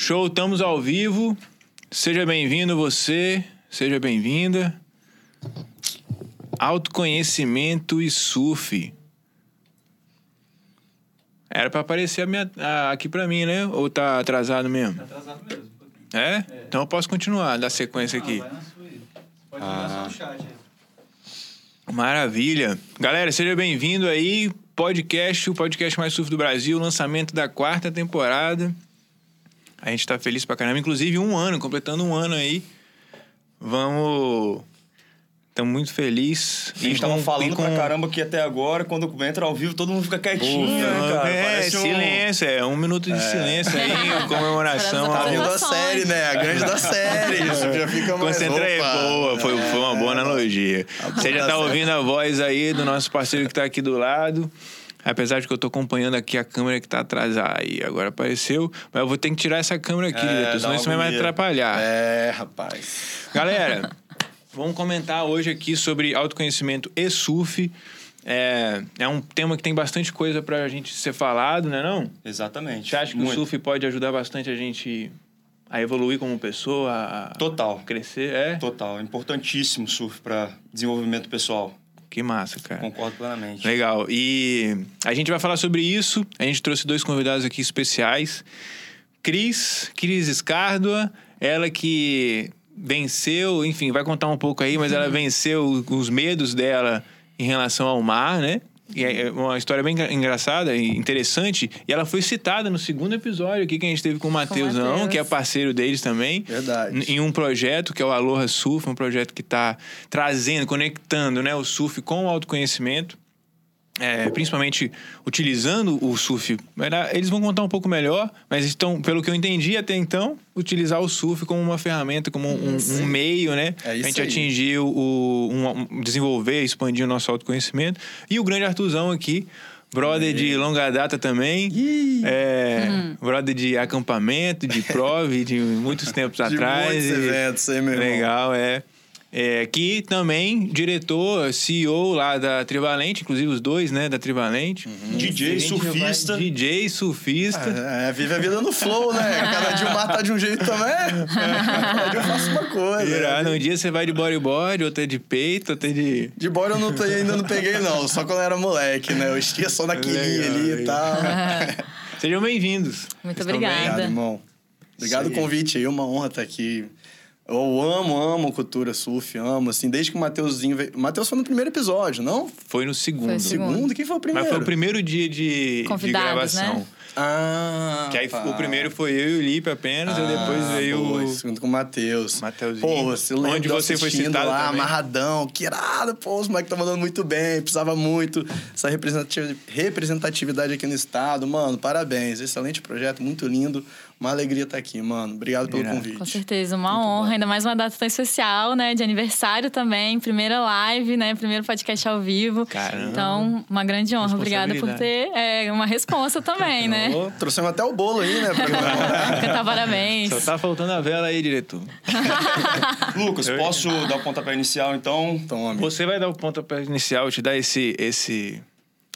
Show, estamos ao vivo. Seja bem-vindo você, seja bem-vinda. Autoconhecimento e surf. Era pra aparecer a minha, a- aqui pra mim, né? Ou tá atrasado mesmo? Tá atrasado mesmo. pouquinho. É? Então eu posso continuar, dar sequência aqui. Ah, vai na sua. Pode mandar só no chat aí. Maravilha. Galera, seja bem-vindo aí. Podcast, o podcast mais surf do Brasil, lançamento da quarta temporada. A gente tá feliz pra caramba. Inclusive, um ano, completando um ano aí. Vamos. Estamos muito felizes. A gente tava falando pra caramba aqui até agora, quando entra ao vivo, todo mundo fica quietinho, né, cara? É, Parece um- silêncio, é um minuto de silêncio aí, comemoração. Tá ao- vindo a Apresentações. série, né? A grande da série. Isso já fica mais... Concentra aí, boa, foi, foi uma boa analogia. Você já tá ouvindo a voz aí do nosso parceiro que tá aqui do lado. Apesar de que eu tô acompanhando aqui a câmera que tá atrás. Aí, agora apareceu. Mas eu vou ter que tirar essa câmera aqui, É, senão isso vai me atrapalhar. É, rapaz. Galera, vamos comentar hoje aqui sobre autoconhecimento e surf. É, é um tema que tem bastante coisa pra gente ser falado, né não? Exatamente. Você acha que Muito. o surf pode ajudar bastante a gente a evoluir como pessoa, a Total. crescer? É? Total. Importantíssimo o surf para desenvolvimento pessoal. Que massa, cara. Concordo plenamente. Legal. E a gente vai falar sobre isso. A gente trouxe dois convidados aqui especiais. Cris, Cris Escárdua, ela que venceu, enfim, vai contar um pouco aí, mas ela venceu os medos dela em relação ao mar, né? E é uma história bem engra- engraçada e interessante. E ela foi citada no segundo episódio aqui que a gente teve com o Matheusão, Matheus. que é parceiro deles também. Verdade. Em um projeto que é o Aloha Surf, um projeto que está trazendo, conectando né, o surf com o autoconhecimento. É, principalmente utilizando o surf. Era- Eles vão contar um pouco melhor, mas estão, pelo que eu entendi até então, utilizar o surf como uma ferramenta, como um, um meio, né? É isso a gente aí. atingir o, um- desenvolver, expandir o nosso autoconhecimento. E o grande Artuzão aqui, brother de longa data também. É, brother de acampamento, de prove, de muitos tempos De atrás. muitos E- eventos, hein, meu irmão? Legal, é. É, que também diretor, CEO lá da Trivalente, inclusive os dois, né, da Trivalente. DJ, A gente vai- surfista. DJ, surfista. É, vive a vida no flow, né? Cada dia o mar tá de um jeito também. Cada dia eu faço uma coisa. Irado. Um dia você vai de bodyboard, outro é de peito, outro é de... De bora eu não te- ainda não peguei, não. Só quando eu era moleque, né? Eu estia só naquele ali e tal. Sejam bem-vindos. Muito Vocês obrigada. Obrigado, irmão. Obrigado aí. convite aí, uma honra estar aqui. Eu amo, amo cultura surf, amo, assim, desde que o Mateuzinho veio... O Matheus foi no primeiro episódio, não? Foi no segundo. Foi o segundo. Segundo? Quem foi o primeiro? Mas foi o primeiro dia de, de Convidados, gravação. né? Ah, Que aí tá. o primeiro foi eu e o Lipe apenas, e depois Ah, veio boa, o... segundo com o Matheus. Mateuzinho. Pô, você lembra Onde você foi assistindo citado lá, também. amarradão, que irado, pô, os moleques tá mandando muito bem, precisava muito essa representati- representatividade aqui no estado, mano, parabéns, excelente projeto, muito lindo, uma alegria estar aqui, mano, obrigado pelo convite. Com certeza, uma honra, ainda mais uma data tão especial, né? De aniversário também, primeira live, né? Primeiro podcast ao vivo. Caramba. Então, uma grande honra. Obrigada por ter é, uma responsa também, né? Ô, trouxemos até o bolo aí, né? Cantar parabéns. Só tá faltando a vela aí, diretor. Lucas, posso dar o pontapé inicial, então? Tome. Você vai dar o pontapé inicial, te dar esse, esse,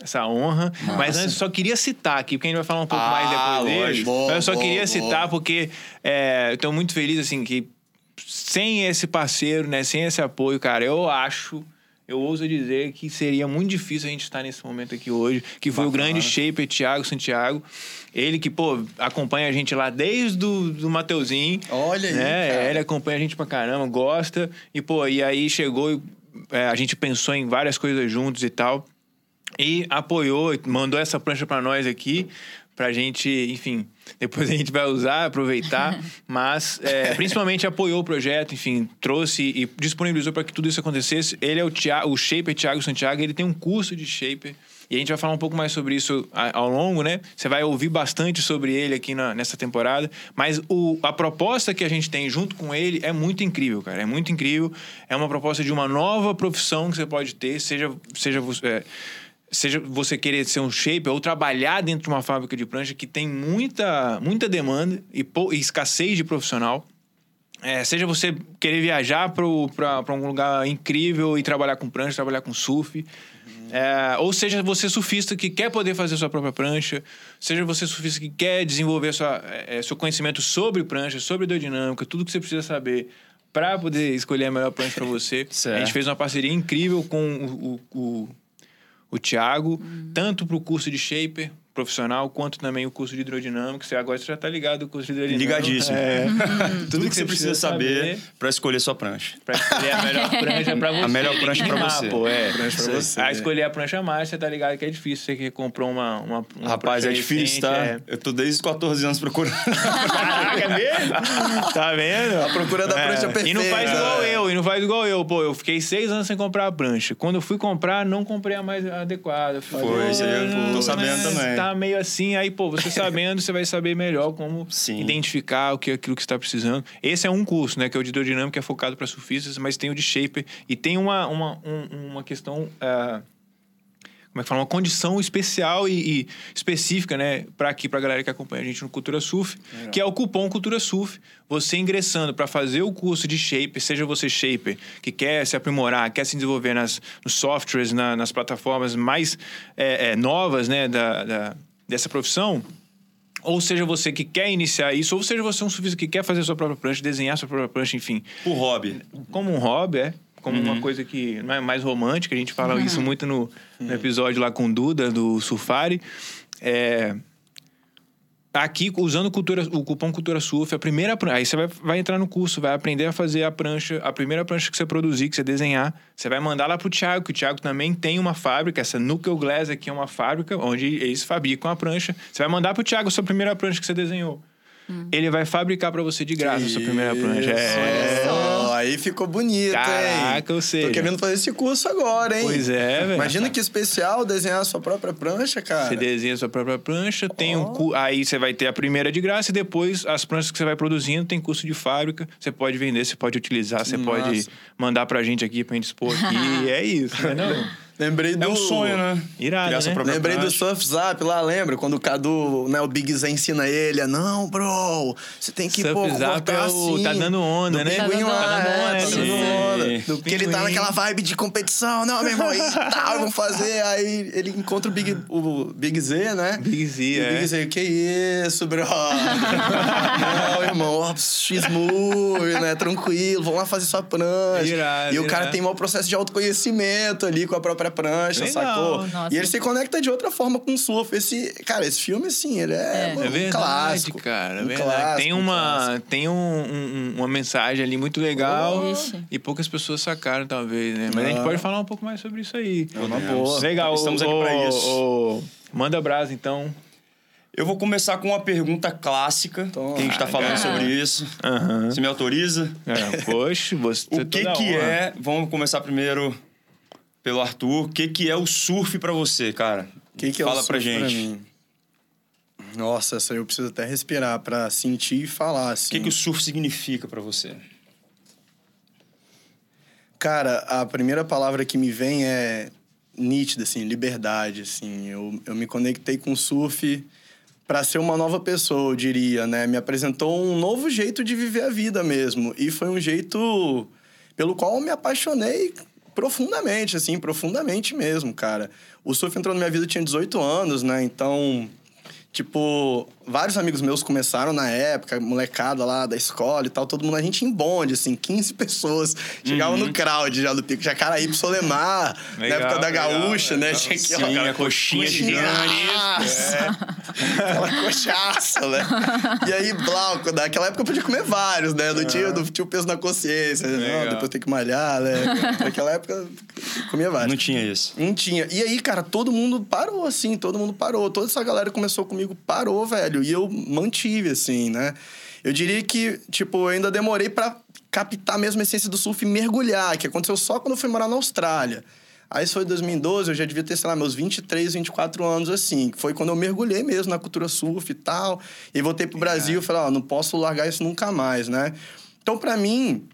essa honra. Mas antes, eu só queria citar aqui, porque a gente vai falar um pouco Ah, mais depois dele. Boa, eu só boa, queria boa. citar porque é, eu tô muito feliz, assim, que sem esse parceiro, né, sem esse apoio, cara, eu acho... Eu ouso dizer que seria muito difícil a gente estar nesse momento aqui hoje, que foi o grande shaper Thiago Santiago. Ele que, pô, acompanha a gente lá desde do, do Mateuzinho. Olha aí, né? cara. Ele acompanha a gente pra caramba, gosta. E, pô, e aí chegou, é, a gente pensou em várias coisas juntos e tal. E apoiou, mandou essa prancha pra nós aqui, pra gente, enfim, depois a gente vai usar, aproveitar. mas, é, principalmente apoiou o projeto, enfim, trouxe e disponibilizou para que tudo isso acontecesse. Ele é o, Tia, o Shaper Thiago Santiago, ele tem um curso de Shaper. E a gente vai falar um pouco mais sobre isso ao longo, né? Você vai ouvir bastante sobre ele aqui na- nessa temporada. Mas o, a proposta que a gente tem junto com ele é muito incrível, cara. É muito incrível. É uma proposta de uma nova profissão que você pode ter, seja, seja você. é, Seja você querer ser um shaper ou trabalhar dentro de uma fábrica de prancha que tem muita, muita demanda e, e escassez de profissional. É, seja você querer viajar para um lugar incrível e trabalhar com prancha, trabalhar com surf. É, ou seja, você surfista que quer poder fazer sua própria prancha, seja você surfista que quer desenvolver sua, é, seu conhecimento sobre prancha, sobre hidrodinâmica, tudo que você precisa saber para poder escolher a melhor prancha para você. A gente fez uma parceria incrível com o, o, o, o Thiago, tanto para o curso de Shaper profissional, quanto também o curso de hidrodinâmica. Você agora você já tá ligado o curso de hidrodinâmica. Ligadíssimo. É. Tudo que você precisa saber para escolher sua prancha. Pra escolher a melhor prancha pra você. A melhor prancha pra Ah, você. pô, é. Prancha pra você. A escolher a prancha mais, você tá ligado que é difícil. Você que comprou uma, uma, uma Rapaz, é difícil, recente, tá? é. Eu tô desde os 14 anos procurando. Caraca, é mesmo? Tá vendo? A procura da prancha E não perfeita. faz igual eu, e não faz igual eu. Pô, eu fiquei seis anos sem comprar a prancha. Quando eu fui comprar, não comprei a mais adequada. Foi, eu tô "Pô, sabendo também." Tá meio assim, aí, pô, você sabendo, você vai saber melhor como Sim. identificar o que, aquilo que você está precisando. Esse é um curso, né? Que é o de hidrodinâmica, é focado para surfistas, mas tem o de shaper. E tem uma, uma, um- uma questão... ah, como é que fala? Uma condição especial e, e específica, né? Para aqui, para a galera que acompanha a gente no Cultura Surf, que é o cupom Cultura Surf. Você ingressando para fazer o curso de Shaper, seja você Shaper, que quer se aprimorar, quer se desenvolver nas, nos softwares, na- nas plataformas mais é, é, novas, né? Da, da- dessa profissão, ou seja você que quer iniciar isso, ou seja você um surfista que quer fazer sua própria prancha, desenhar sua própria prancha, enfim Por hobby. como um hobby, é. Como Uhum. uma coisa que não é mais romântica. A gente fala isso muito no, no episódio lá com o Duda, do Surfari. É, aqui, usando cultura, o cupom Cultura Surf, a primeira Aí você vai, vai entrar no curso, vai aprender a fazer a prancha, a primeira prancha que você produzir, que você desenhar. Você vai mandar lá pro Thiago, que o Thiago também tem uma fábrica, essa Nucleo Glass aqui é uma fábrica onde eles fabricam a prancha. Você vai mandar pro Thiago a sua primeira prancha que você desenhou. Ele vai fabricar para você de graça a sua primeira prancha. É. Ó, aí ficou bonito, hein? Caraca, ou seja- Tô querendo fazer esse curso agora, hein? Pois é, velho. Imagina que especial desenhar a sua própria prancha, cara. Você desenha a sua própria prancha, tem um cu... aí você vai ter a primeira de graça e depois as pranchas que você vai produzindo tem custo de fábrica. Você pode vender, você pode utilizar, você Nossa. pode mandar pra gente aqui pra gente expor aqui. e é isso, né? Não? Lembrei do... É um sonho, né? Irado, né? Lembrei do prancha. Surf Zap lá, lembra? Quando o Cadu, né, o Big Z ensina ele a, não, bro, você tem que, Surf pô, Zap é o- assim. tá dando onda, do né? Pinguim Tá lá, dando é, onda, tá sim. dando onda. Do Porque ele tá naquela vibe de competição, não, meu irmão, e tal, vamos fazer. Aí ele encontra o Big, o Big Z, né? Big Z, E o é. Big Z, que isso, bro? não, irmão, ó, x-move, né? Tranquilo, vamos lá fazer sua prancha. Irado, e o cara irado. tem mau processo de autoconhecimento ali com a própria prancha, Legal. sacou? Nossa. E ele se conecta de outra forma com o surf. Esse, cara, esse filme, assim, ele é, É. mano, É um verdade, clássico. cara. É um verdade. clássico, tem um uma, clássico. tem um- um- uma mensagem ali muito legal Ixi. e poucas pessoas sacaram, talvez, né? Mas a gente Ah. pode falar um pouco mais sobre isso aí. É boa. Legal. Estamos aqui pra isso. ô, manda brasa, então. Eu vou começar com uma pergunta clássica, Toma. que a gente tá falando Ah, sobre isso. Aham. Você me autoriza? É, poxa, você O que toda que honra. é... Vamos começar primeiro pelo Arthur. O que que é o surf pra você, cara? O que, que é Fala o pra surf gente. mim? Nossa, essa aí eu preciso até respirar pra sentir e falar, assim. O que que o surf significa pra você? Cara, a primeira palavra que me vem é nítida, assim, liberdade, assim. Eu, eu me conectei com o surf para ser uma nova pessoa, eu diria, né? Me apresentou um novo jeito de viver a vida mesmo. E foi um jeito pelo qual eu me apaixonei profundamente, assim, profundamente mesmo, cara. O surf entrou na minha vida, eu tinha 18 anos, né? Então, Tipo, vários amigos meus começaram na época, molecada lá da escola e tal, todo mundo, a gente em bonde, assim, 15 pessoas. Chegava no crowd já do Pico Jacaraí pro Solemar, na Legal, época da legal, gaúcha, né? legal. Tinha Sim, aquela a coxinha gigante. É. Aquela coxaça, né? E aí, Blau, naquela época eu podia comer vários, né? Não tinha, não tinha o peso na consciência. Não, Legal. depois tem que malhar, né? Naquela época eu comia vários. Não tinha isso. Não tinha. E aí, cara, todo mundo parou, assim, todo mundo parou. Toda essa galera que começou comigo parou, velho. E eu mantive, assim, né? Eu diria que, tipo, eu ainda demorei pra captar mesmo a essência do surf e mergulhar, que aconteceu só quando eu fui morar na Austrália. Aí isso foi em 2012, eu já devia ter, sei lá, meus 23, 24 anos, assim. Foi quando eu mergulhei mesmo na cultura surf e tal. E voltei pro Brasil e falei, ó, não posso largar isso nunca mais, né? Então, pra mim,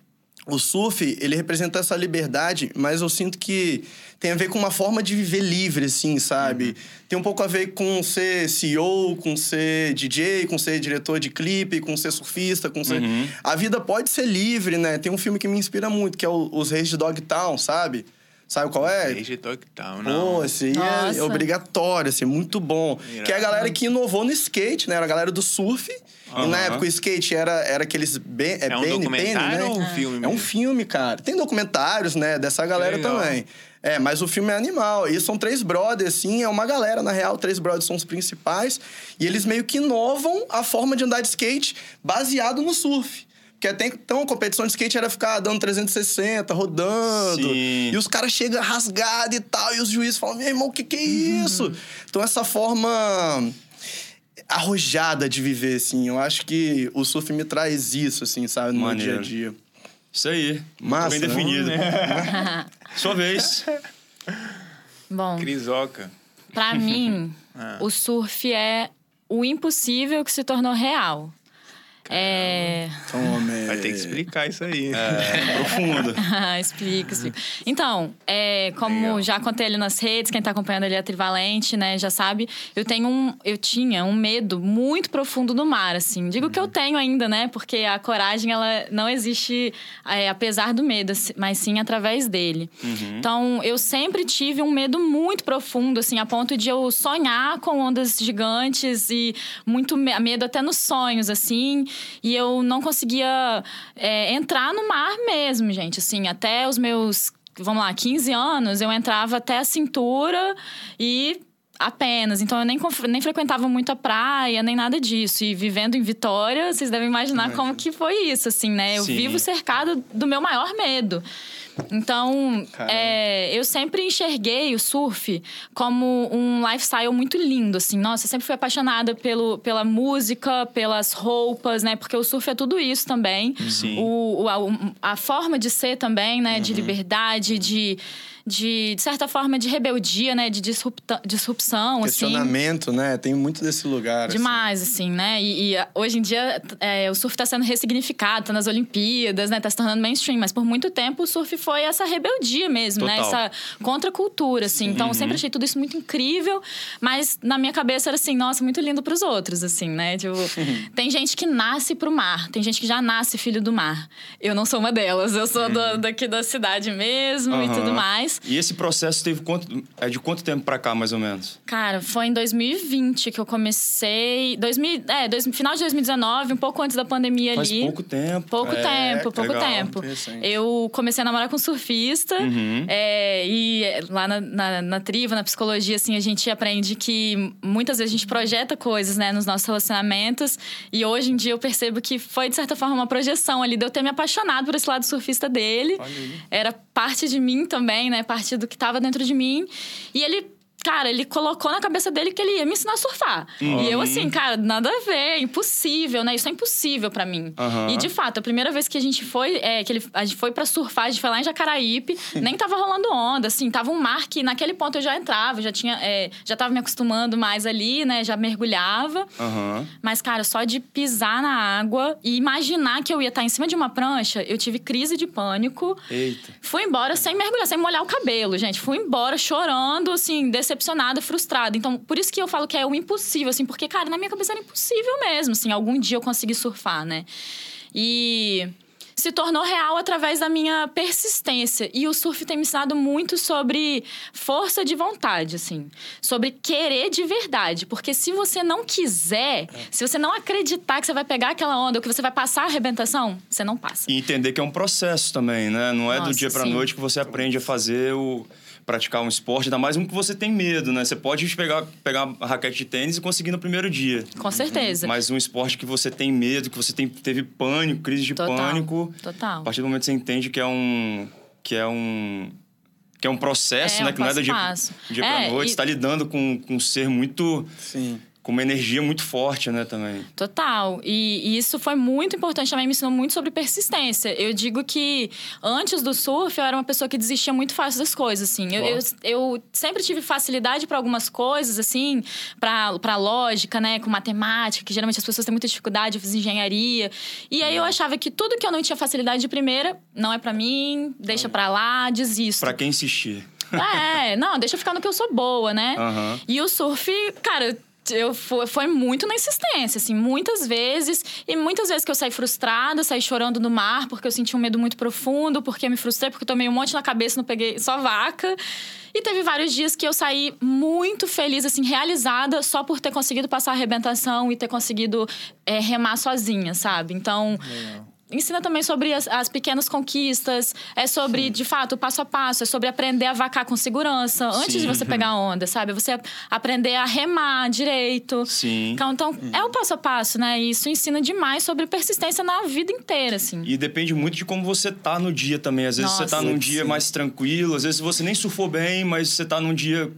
o surf, ele representa essa liberdade, mas eu sinto que tem a ver com uma forma de viver livre, assim, sabe? Tem um pouco a ver com ser CEO, com ser DJ, com ser diretor de clipe, com ser surfista, com ser... A vida pode ser livre, né? Tem um filme que me inspira muito, que é o- Os Reis de Dogtown, sabe? Sabe qual é? Desde Town, não. Pô, esse aí é, Nossa. é obrigatório, assim, muito bom. Irado. Que é a galera que inovou no skate, né? Era a galera do surf. E na época o skate era, era aqueles... Ben, é, É um Benny, documentário Benny, né? ou um filme É um filme, cara. Tem documentários, né? Dessa galera legal. também. É, mas o filme é animal. E são três brothers, assim, é uma galera, na real. Três brothers são os principais. E eles meio que inovam a forma de andar de skate baseado no surf. Porque até então a competição de skate era ficar dando 360, rodando. Sim. E os caras chegam rasgados e tal. E os juízes falam, meu irmão, o que, que é isso? Então essa forma arrojada de viver, assim. Eu acho que o surf me traz isso, assim, sabe? No Maneiro. meu dia a dia. Isso aí. Muito Massa, bem né? definido. Sua vez. Bom, Crisoca. pra mim, o surf é o impossível que se tornou real. É. Tome. Vai ter que explicar isso aí. É, profundo. explica, explica. Então, é, como Legal. já contei ali nas redes, quem tá acompanhando ali a Trivalente, né, já sabe, eu tenho um, eu tinha um medo muito profundo do mar, assim. Digo que eu tenho ainda, né, porque a coragem, ela não existe é, apesar do medo, assim, mas sim através dele. Então, eu sempre tive um medo muito profundo, assim, a ponto de eu sonhar com ondas gigantes e muito me- medo até nos sonhos, assim. E eu não conseguia é, entrar no mar mesmo, gente. Assim, até os meus, vamos lá, 15 anos, eu entrava até a cintura e apenas. Então eu nem, nem frequentava muito a praia, nem nada disso. E vivendo em Vitória, vocês devem imaginar como que foi isso, assim, né? Eu Sim. vivo cercada do meu maior medo. Então, é, eu sempre enxerguei o surf como um lifestyle muito lindo, assim. Nossa, eu sempre fui apaixonada pelo, pela música, pelas roupas, né? Porque o surf é tudo isso também. Sim. O, o- a, a forma de ser também, né? De liberdade, de, de, de certa forma, de rebeldia, né? De disrupta, disrupção, assim. Questionamento, né? Tem muito desse lugar. assim. Demais, assim, né? E, e, ah, hoje em dia é, o surf está sendo ressignificado, tá nas Olimpíadas, né? Tá se tornando mainstream. Mas por muito tempo o surf foi essa rebeldia mesmo, né? Total. Essa contracultura, assim. Então eu sempre achei tudo isso muito incrível, mas na minha cabeça era assim, nossa, muito lindo pros outros, assim, né? Tipo, tem gente que nasce pro mar, tem gente que já nasce filho do mar. Eu não sou uma delas, eu sou do- daqui da cidade mesmo e tudo mais. E esse processo teve quanto. É de quanto tempo pra cá, mais ou menos? Cara, foi em 2020 que eu comecei. 2000, é, dois, final de 2019, um pouco antes da pandemia Faz ali. pouco tempo. Pouco É, tempo, pouco legal, tempo. Eu comecei a namorar com um surfista. Uhum. é, e lá na, na, na triva, na psicologia, assim, a gente aprende que muitas vezes a gente projeta coisas, né, nos nossos relacionamentos. E hoje em dia eu percebo que foi, de certa forma, uma projeção ali de eu ter me apaixonado por esse lado surfista dele. Era parte de mim também, né? Parte do que estava dentro de mim. E ele. Cara, ele colocou na cabeça dele que ele ia me ensinar a surfar. E eu, assim, cara, nada a ver, impossível, né? Isso é impossível pra mim. Aham. E de fato, a primeira vez que a gente foi, é, que ele, a gente foi pra surfar, a gente foi lá em Jacaraípe, nem tava rolando onda, assim, tava um mar que naquele ponto eu já entrava, já tinha, é, já tava me acostumando mais ali, né? Já mergulhava. Aham. Mas, cara, só de pisar na água e imaginar que eu ia estar em cima de uma prancha, eu tive crise de pânico. Eita. Fui embora sem mergulhar, sem molhar o cabelo, gente. Fui embora chorando, assim, decepcionada, frustrada. Então, por isso que eu falo que é o impossível, assim, porque, cara, na minha cabeça era impossível mesmo, assim, algum dia eu conseguir surfar, né? E se tornou real através da minha persistência. E o surf tem me ensinado muito sobre força de vontade, assim. Sobre querer de verdade. Porque se você não quiser, se você não acreditar que você vai pegar aquela onda ou que você vai passar a arrebentação, você não passa. E entender que é um processo também, né? Não é do Nossa, dia pra sim. noite que você aprende a fazer o praticar um esporte, ainda mais um que você tem medo, né? Você pode pegar, pegar a raquete de tênis e conseguir no primeiro dia. Com certeza. Mas um esporte que você tem medo, que você tem, teve pânico, crise de Total. pânico. Total. A partir do momento que você entende que é um. que é um. que é um processo, É, né? um que não é do dia, dia É, pra noite. e- Você tá lidando com, com um ser muito Sim. Com uma energia muito forte, né, também. Total. E, e isso foi muito importante também, me ensinou muito sobre persistência. Eu digo que antes do surf, eu era uma pessoa que desistia muito fácil das coisas, assim. Eu, eu, eu sempre tive facilidade para algumas coisas, assim, para lógica, né, com matemática, que geralmente as pessoas têm muita dificuldade, eu fiz engenharia. E aí eu achava que tudo que eu não tinha facilidade de primeira, não é para mim, deixa para lá, desisto. Pra quem insistir. É, não, deixa eu ficar no que eu sou boa, né? Aham. E o surf, cara, eu foi, foi muito na insistência, assim, muitas vezes. E muitas vezes que eu saí frustrada, saí chorando no mar, porque eu senti um medo muito profundo, porque me frustrei, porque tomei um monte na cabeça, não peguei só vaca. E teve vários dias que eu saí muito feliz, assim, realizada, só por ter conseguido passar a arrebentação e ter conseguido é, remar sozinha, sabe? Então. Ensina também sobre as, as pequenas conquistas, é sobre, de fato, o passo a passo, é sobre aprender a vacar com segurança antes Sim. de você pegar a onda, sabe? Você aprender a remar direito. Sim. Então, então é o passo a passo, né? E isso ensina demais sobre persistência na vida inteira, assim. E depende muito de como você tá no dia também. Às vezes você tá Nossa. num dia Sim. mais tranquilo, às vezes você nem surfou bem, mas você tá num dia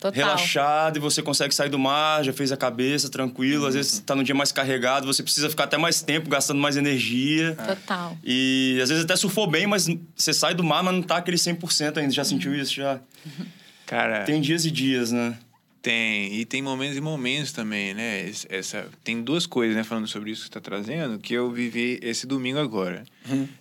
Total. relaxado e você consegue sair do mar, já fez a cabeça tranquilo. Às vezes tá num dia mais carregado, você precisa ficar até mais tempo gastando mais energia. Total. E às vezes até surfou bem, mas você sai do mar, mas não tá aquele 100% ainda. Já sentiu isso? Já? Cara, Tem dias e dias, né? Tem, e tem momentos e momentos também, né? Es- Essa, tem duas coisas, né, falando sobre isso que você está trazendo, que eu vivi esse domingo agora.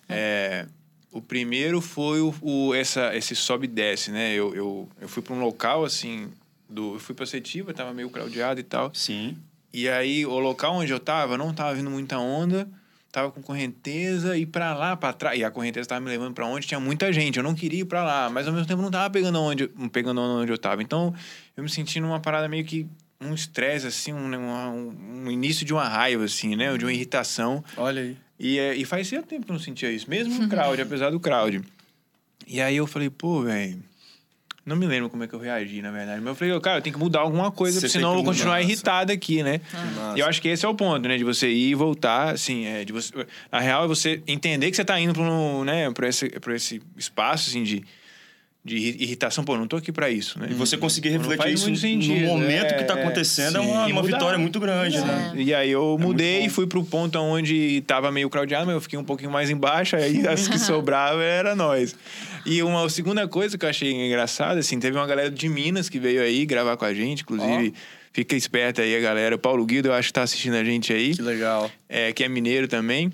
É, o primeiro foi o, o- essa, esse sobe e desce, né? Eu, eu, eu fui para um local, assim, do, eu fui para Setiva, tava meio craudiado e tal. Sim. E aí, o local onde eu tava, não tava vindo muita onda, tava com correnteza e pra lá, pra trás. E a correnteza tava me levando pra onde tinha muita gente. Eu não queria ir pra lá, mas ao mesmo tempo não tava pegando onde, pegando onda onde eu tava. Então, eu me senti numa parada meio que um estresse, assim, um, um, um início de uma raiva, assim, né? De uma irritação. Olha aí. E, é, e fazia tempo que eu não sentia isso, mesmo no crowd, apesar do crowd. E aí eu falei, pô, velho. Não me lembro como é que eu reagi, na verdade. Mas eu falei, cara, eu tenho que mudar alguma coisa, Você senão eu vou continuar mudar, irritado aqui, né? massa. E eu acho que esse é o ponto, né? De você ir e voltar, assim, é, de você... A real é você entender que você tá indo pra, um, né, pra, esse, pra esse espaço, assim, de, de irri- irritação. Pô, não tô aqui pra isso, né? E você conseguir Não refletir isso sentido, no momento é, que tá é, acontecendo é sim. uma, uma vitória muito grande, né? E aí eu mudei bom. e fui pro ponto onde tava meio crowdado, mas eu fiquei um pouquinho mais embaixo, aí as que sobravam era nós. E uma segunda coisa que eu achei engraçada, assim, teve uma galera de Minas que veio aí gravar com a gente, inclusive. Fica esperta aí a galera. O Paulo Guido, eu acho que tá assistindo a gente aí. Que legal. é, que é mineiro também.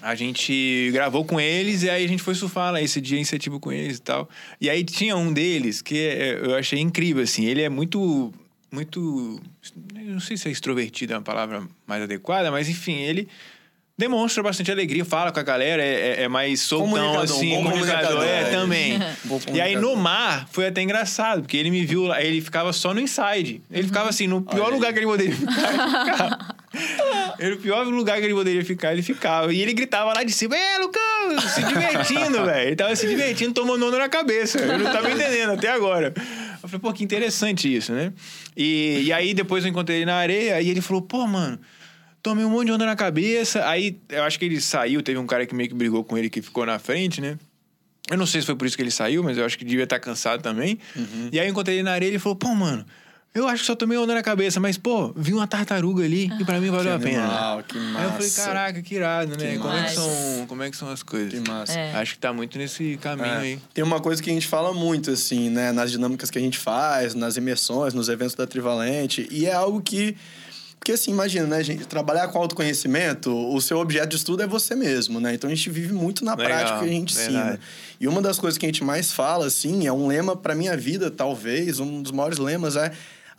A gente gravou com eles e aí a gente foi surfar lá esse dia Setiba com eles e tal. E aí tinha um deles que é- eu achei incrível, assim. Ele é muito, muito... Não sei se é extrovertido é uma palavra mais adequada, mas enfim, ele demonstra bastante alegria, fala com a galera, é, é- é mais soltão, assim. bom comunicador, é, comunicador. também. Bom E aí no mar foi até engraçado, porque ele me viu lá, ele ficava só no inside. Ele ficava assim, no pior Olha lugar aí. que ele poderia ficar. Ele, o pior lugar que ele poderia ficar, ele ficava. E ele gritava lá de cima, é, Lucão, se divertindo, velho. Ele tava se divertindo, tomando onda na cabeça. Eu não tava entendendo até agora. Eu falei, pô, que interessante isso, né? E, e aí depois eu encontrei ele na areia, e ele falou, pô, mano. Tomei um monte de onda na cabeça. Aí eu acho que ele saiu, teve um cara que meio que brigou com ele que ficou na frente, né? Eu não sei se foi por isso que ele saiu, mas eu acho que devia estar cansado também. Uhum. E aí eu encontrei ele na areia e ele falou: pô, mano, eu acho que só tomei onda na cabeça, mas, pô, vi uma tartaruga ali e pra mim valeu a pena. animal, que Aí eu falei, massa. caraca, que irado, né? Que como, é que massa. são, como é que são as coisas? Que massa. É. Acho que tá muito nesse caminho É. aí. Tem uma coisa que a gente fala muito, assim, né? Nas dinâmicas que a gente faz, nas imersões, nos eventos da Trivalente. E é algo que... Porque, assim, imagina, né, gente? Trabalhar com autoconhecimento, o seu objeto de estudo é você mesmo, né? Então, a gente vive muito na Legal, prática que a gente verdade. ensina. E uma das coisas que a gente mais fala, assim, é um lema pra minha vida, talvez, um dos maiores lemas é...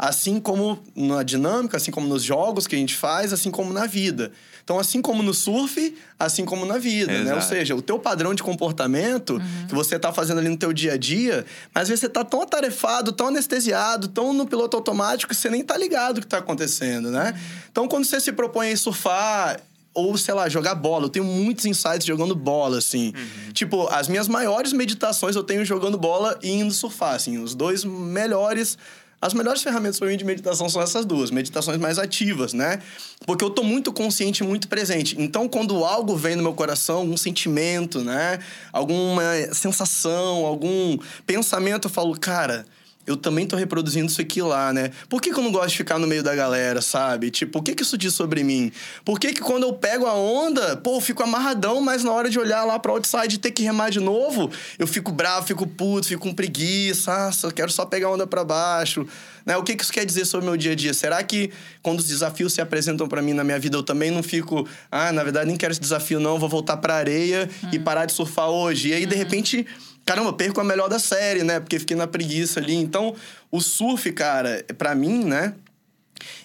Assim como na dinâmica, assim como nos jogos que a gente faz, assim como na vida. Então, assim como no surf, assim como na vida, né? Ou Exato. seja, o teu padrão de comportamento que você tá fazendo ali no teu dia a dia, mas às vezes você tá tão atarefado, tão anestesiado, tão no piloto automático que você nem tá ligado o que tá acontecendo, né? Então, quando você se propõe a surfar ou, sei lá, jogar bola. Eu tenho muitos insights jogando bola, assim. Tipo, as minhas maiores meditações eu tenho jogando bola e indo surfar, assim. Os dois melhores... As melhores ferramentas para mim de meditação são essas duas, meditações mais ativas, né? Porque eu tô muito consciente, muito presente. Então, quando algo vem no meu coração, algum sentimento, né? Alguma sensação, algum pensamento, eu falo, cara, eu também tô reproduzindo isso aqui lá, né? Por que, que eu não gosto de ficar no meio da galera, sabe? Tipo, o que, que isso diz sobre mim? Por que, que quando eu pego a onda, pô, eu fico amarradão, mas na hora de olhar lá pra outside e ter que remar de novo, eu fico bravo, fico puto, fico com preguiça, nossa, eu quero só pegar a onda pra baixo. Né? O que, que isso quer dizer sobre o meu dia a dia? Será que quando os desafios se apresentam pra mim na minha vida, eu também não fico, ah, na verdade nem quero esse desafio não, vou voltar pra areia e parar de surfar hoje? E aí, de repente caramba, perco a melhor da série, né? Porque fiquei na preguiça ali. Então, o surf, cara, pra mim, né?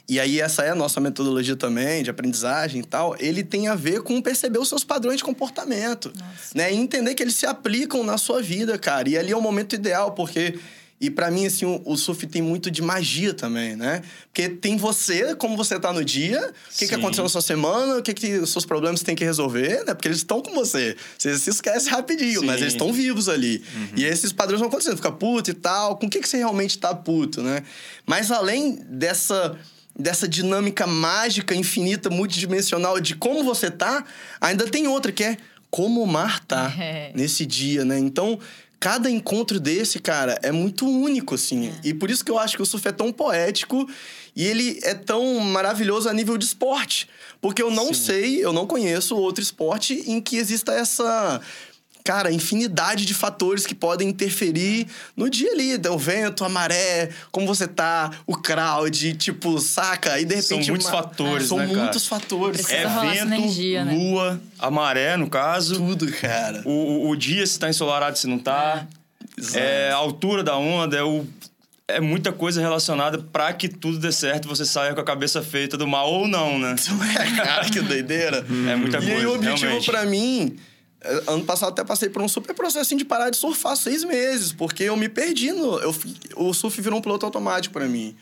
E aí, essa é a nossa metodologia também, de aprendizagem e tal. Ele tem a ver com perceber os seus padrões de comportamento. Né? E entender que eles se aplicam na sua vida, cara. E ali é o momento ideal, porque e para mim, assim, o, o, surf tem muito de magia também, né? Porque tem você, como você tá no dia, o que, que aconteceu na sua semana, o que, que os seus problemas tem que resolver, né? Porque eles estão com você. Você se esquece rapidinho, Sim. mas eles estão vivos ali. Uhum. E esses padrões vão acontecendo, fica puto e tal. Com o que, que você realmente tá puto, né? Mas além dessa dessa dinâmica mágica, infinita, multidimensional de como você tá, ainda tem outra que é como o mar tá é. nesse dia, né? Então, cada encontro desse, cara, é muito único, assim. É. E por isso que eu acho que o surf é tão poético e ele é tão maravilhoso a nível de esporte. Porque eu não Sim. sei, eu não conheço outro esporte em que exista essa cara, infinidade de fatores que podem interferir no dia ali. O vento, a maré, como você tá, o crowd, tipo, saca? E de repente. São muitos uma... fatores, é, São né, muitos cara? fatores. É vento, energia, né? lua, a maré, no caso. Tudo, cara. O, o, o dia, se tá ensolarado, se não tá. É, é a altura da onda, é o é muita coisa relacionada para que tudo dê certo você saia com a cabeça feita do mal ou não, né? É, cara, que doideira. é muita coisa. E aí, o objetivo para mim ano passado até passei por um super processo de parar de surfar seis meses, porque eu me perdi no. Eu, o surf virou um piloto automático para mim.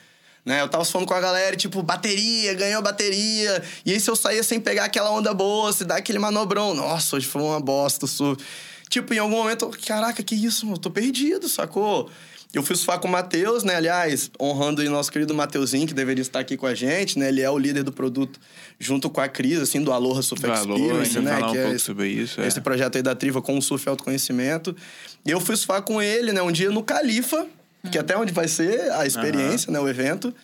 Né? Eu tava falando com a galera, tipo, bateria, ganhou bateria. E aí, se eu saía sem pegar aquela onda boa, se dá aquele manobrão. Nossa, hoje foi uma bosta o surf. Tipo, em algum momento, caraca, que isso, mano? Tô perdido, sacou? Eu fui surfar com o Matheus, né? Aliás, honrando o nosso querido Mateuzinho, que deveria estar aqui com a gente, né? Ele é o líder do produto junto com a Cris, assim, do Aloha Surf do Experience, Aloha, né? Falar que um é pouco esse, sobre isso. É. Esse projeto aí da Triva com o surf autoconhecimento. E eu fui surfar com ele, né? Um dia no Califa, que até onde vai ser a experiência, uhum. né? O evento.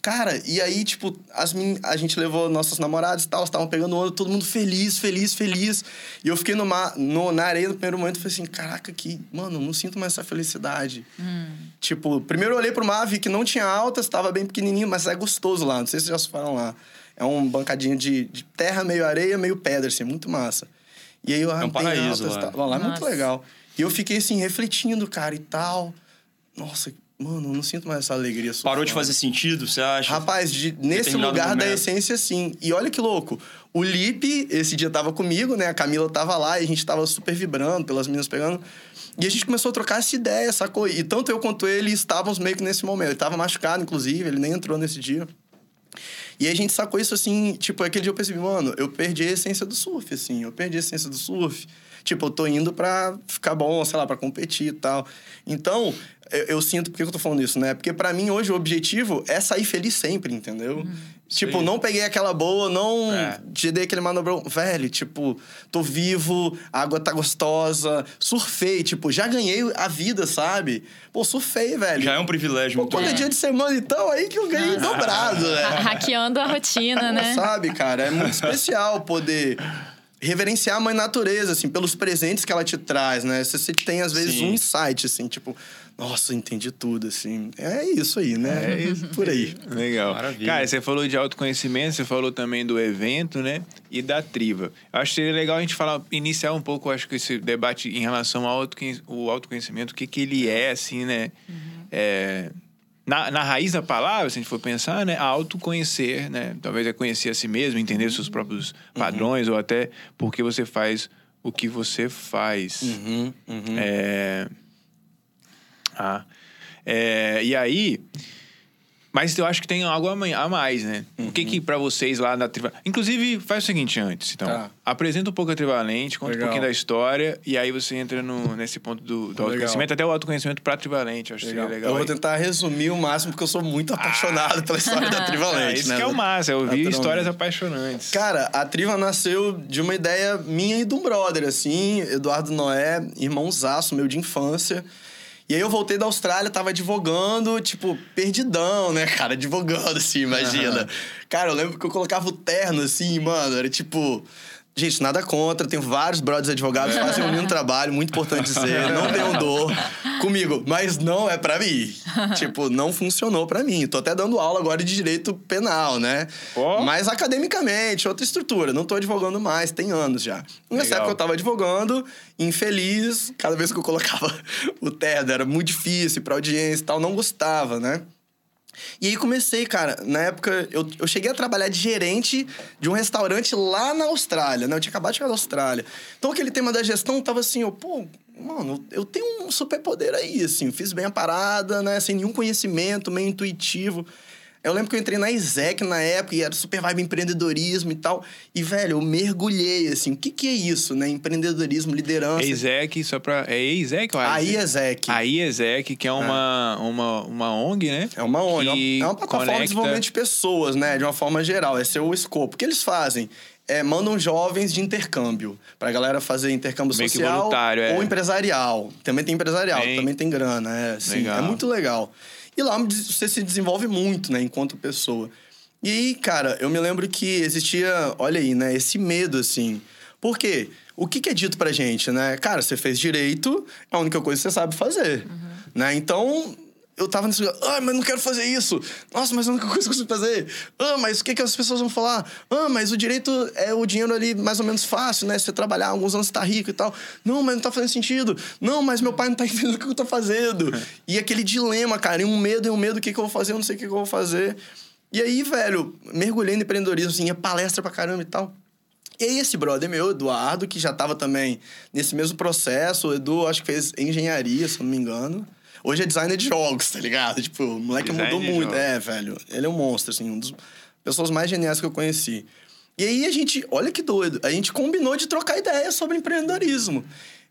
Cara, e aí, tipo, as min... a gente levou nossas namoradas e tal, estavam pegando onda, todo mundo feliz, feliz, feliz. E eu fiquei no mar, no, na areia no primeiro momento e falei assim: caraca, que, mano, não sinto mais essa felicidade. Hum. Tipo, primeiro eu olhei pro mar, vi que não tinha altas, estava bem pequenininho, mas é gostoso lá, não sei se vocês já foram lá. É um bancadinho de, de terra, meio areia, meio pedra, assim, muito massa. E aí eu é um paraíso altas, lá. Tá, lá é muito legal. E eu fiquei assim, refletindo, cara, e tal. Nossa, Mano, eu não sinto mais essa alegria. Parou de fazer sentido, você acha? Rapaz, de, nesse lugar momento. da essência, sim. E olha que louco. O Lipe, esse dia tava comigo, né? A Camila tava lá e a gente tava super vibrando, pelas meninas pegando. E a gente começou a trocar essa ideia, sacou? E tanto eu quanto ele estávamos meio que nesse momento. Ele tava machucado, inclusive, ele nem entrou nesse dia. E a gente sacou isso assim, tipo, aquele dia eu percebi, mano, eu perdi a essência do surf, assim. Eu perdi a essência do surf. Tipo, eu tô indo pra ficar bom, sei lá, pra competir e tal. Então, eu, eu, sinto, por que eu tô falando isso, né? Porque para mim hoje o objetivo é sair feliz sempre, entendeu? Hum, tipo, não peguei aquela boa, não é. te dei aquele manobrão. Velho, tipo, tô vivo, a água tá gostosa, surfei, tipo, já ganhei a vida, sabe? Pô, surfei, velho. Já é um privilégio Pô, muito quando é dia de semana, então, aí que eu ganhei ah. dobrado, né? Hackeando a rotina, né? Sabe, cara? É muito especial poder reverenciar a mãe natureza, assim, pelos presentes que ela te traz, né? Você tem, às vezes, Sim. um insight, assim, tipo, nossa, entendi tudo, assim. É isso aí, né? É isso por aí. Legal. Maravilha. Cara, você falou de autoconhecimento, você falou também do evento, né? E da triva. Eu acho que seria legal a gente falar, iniciar um pouco, acho que esse debate em relação ao autoconhecimento, o que, que ele é, assim, né? Uhum. É, na, na raiz da palavra, se a gente for pensar, né? Autoconhecer, né? Talvez é conhecer a si mesmo, entender os seus próprios uhum. padrões, uhum. ou até porque você faz o que você faz. Uhum, uhum. É ah. É, e aí. Mas eu acho que tem algo a mais, né? Uhum. O que que para vocês lá na Trivalente... Inclusive, faz o seguinte antes, então. Tá. Apresenta um pouco a Trivalente, conta Legal. um pouquinho da história, e aí você entra no, nesse ponto do, do autoconhecimento, até o autoconhecimento pra Trivalente, acho legal. que seria legal. Eu vou tentar resumir o máximo, porque eu sou muito apaixonado ah. pela história da Trivalente, é, isso né? que é o máximo, é ouvir histórias apaixonantes. Cara, a Triva nasceu de uma ideia minha e de um brother, assim, Eduardo Noé, irmãozaço meu de infância... E aí eu voltei da Austrália, tava advogando, tipo, perdidão, né, cara? Advogando, assim, imagina. Cara, eu lembro que eu colocava o terno, assim, mano, era tipo. Gente, nada contra, tenho vários brothers advogados que fazem um lindo trabalho, muito importante dizer, não tenham dor comigo, mas não é pra mim. tipo, não funcionou pra mim. Tô até dando aula agora de direito penal, né? Ó. Mas academicamente, outra estrutura. Não tô advogando mais, tem anos já. Nessa Legal. época eu tava advogando, infeliz, cada vez que eu colocava o terno era muito difícil pra audiência e tal, não gostava, né? E aí comecei, cara, na época eu, eu cheguei a trabalhar de gerente de um restaurante lá na Austrália, né? Eu tinha acabado de chegar da Austrália. Então aquele tema da gestão tava assim, eu, pô, mano, eu tenho um superpoder aí, assim, fiz bem a parada, né? Sem nenhum conhecimento, meio intuitivo. Eu lembro que eu entrei na ISEC na época e era super vibe empreendedorismo e tal. E, velho, eu mergulhei, assim, o que que é isso, né? Empreendedorismo, liderança. EISEC, só pra. É EISEC ou A ISEC? A IESEC, que é uma, uma, uma ONG, né? É uma ONG, é uma- é uma plataforma conecta- de desenvolvimento de pessoas, né? De uma forma geral, esse é o escopo. O que eles fazem? É, mandam jovens de intercâmbio. Pra galera fazer intercâmbio Meio social voluntário, é. ou empresarial. Também tem empresarial, Tem. também tem grana. É, sim, é muito legal. E lá você se desenvolve muito, né? Enquanto pessoa. E aí, cara, eu me lembro que existia, olha aí, né? Esse medo, assim. Por quê? O que, que é dito pra gente, né? Cara, você fez direito, é a única coisa que você sabe fazer. Né? Então, eu tava nesse lugar, ah, mas não quero fazer isso. Nossa, mas é a única coisa que eu sei fazer. Ah, mas o que, que as pessoas vão falar? Ah, mas o direito é o dinheiro ali mais ou menos fácil, né? Você trabalhar alguns anos, você tá rico e tal. Não, mas não tá fazendo sentido. Não, mas meu pai não tá entendendo o que eu tô fazendo. e aquele dilema, cara, e um medo, e um medo, o que, que eu vou fazer, eu não sei o que, que eu vou fazer. E aí, velho, mergulhei no empreendedorismo, assim, ia palestra pra caramba e tal. E aí, esse brother meu, Eduardo, que já tava também nesse mesmo processo, o Edu, acho que fez engenharia, se eu não me engano. Hoje é designer de jogos, tá ligado? Tipo, o moleque Design mudou muito. jogos. É, velho. Ele é um monstro, assim, um dos pessoas mais geniais que eu conheci. E aí a gente, olha que doido, a gente combinou de trocar ideias sobre empreendedorismo.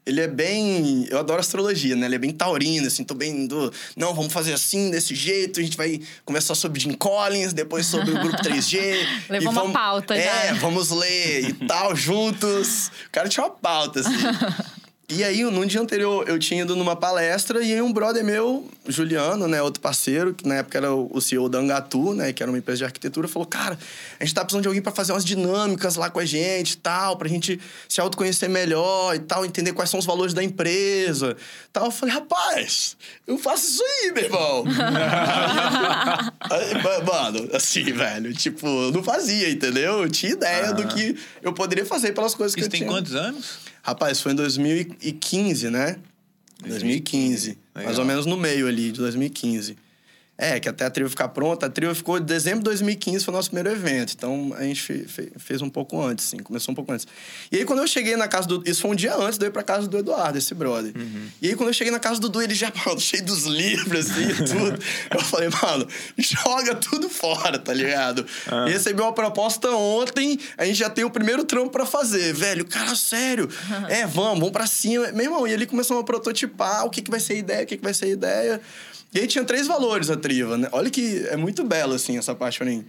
Ele é bem. Eu adoro astrologia, né? Ele é bem taurino, assim, tô bem do. Não, vamos fazer assim, desse jeito. A gente vai conversar sobre Jim Collins, depois sobre o grupo 3G. Levou e uma vamos- pauta já. É, vamos ler e tal, juntos. O cara tinha uma pauta, assim. E aí, num dia anterior, eu tinha ido numa palestra e aí um brother meu, Juliano, né, outro parceiro, que na época era o CEO da Angatu, né, que era uma empresa de arquitetura, falou: Cara, a gente tá precisando de alguém pra fazer umas dinâmicas lá com a gente e tal, pra gente se autoconhecer melhor e tal, entender quais são os valores da empresa. Tal. Eu falei: Rapaz, eu faço isso aí, meu irmão. Aí, ma- Mano, assim, velho, tipo, eu não fazia, entendeu? Eu tinha ideia do que eu poderia fazer pelas coisas que Isso eu tem tinha. quantos anos? Rapaz, foi em 2015, né? 2015. Mais ou menos no meio ali, de 2015. É, que até a trilha ficar pronta. A trilha ficou em dezembro de 2015, foi o nosso primeiro evento. Então, a gente fe- fe- fez um pouco antes, sim. Começou um pouco antes. E aí, quando eu cheguei na casa do... Isso foi um dia antes de eu ir pra casa do Eduardo, esse brother. E aí, quando eu cheguei na casa do Du, ele já, mano, cheio dos livros, assim, tudo. eu falei, mano, joga tudo fora, tá ligado? E recebi uma proposta ontem, a gente já tem o primeiro trampo pra fazer. Velho, cara, sério. é, vamos, vamos pra cima. Meu irmão, e ele começou a prototipar o que, que vai ser a ideia, o que, que vai ser a ideia. E aí tinha três valores a Triva, né? Olha que é muito belo, assim, essa parte pra mim.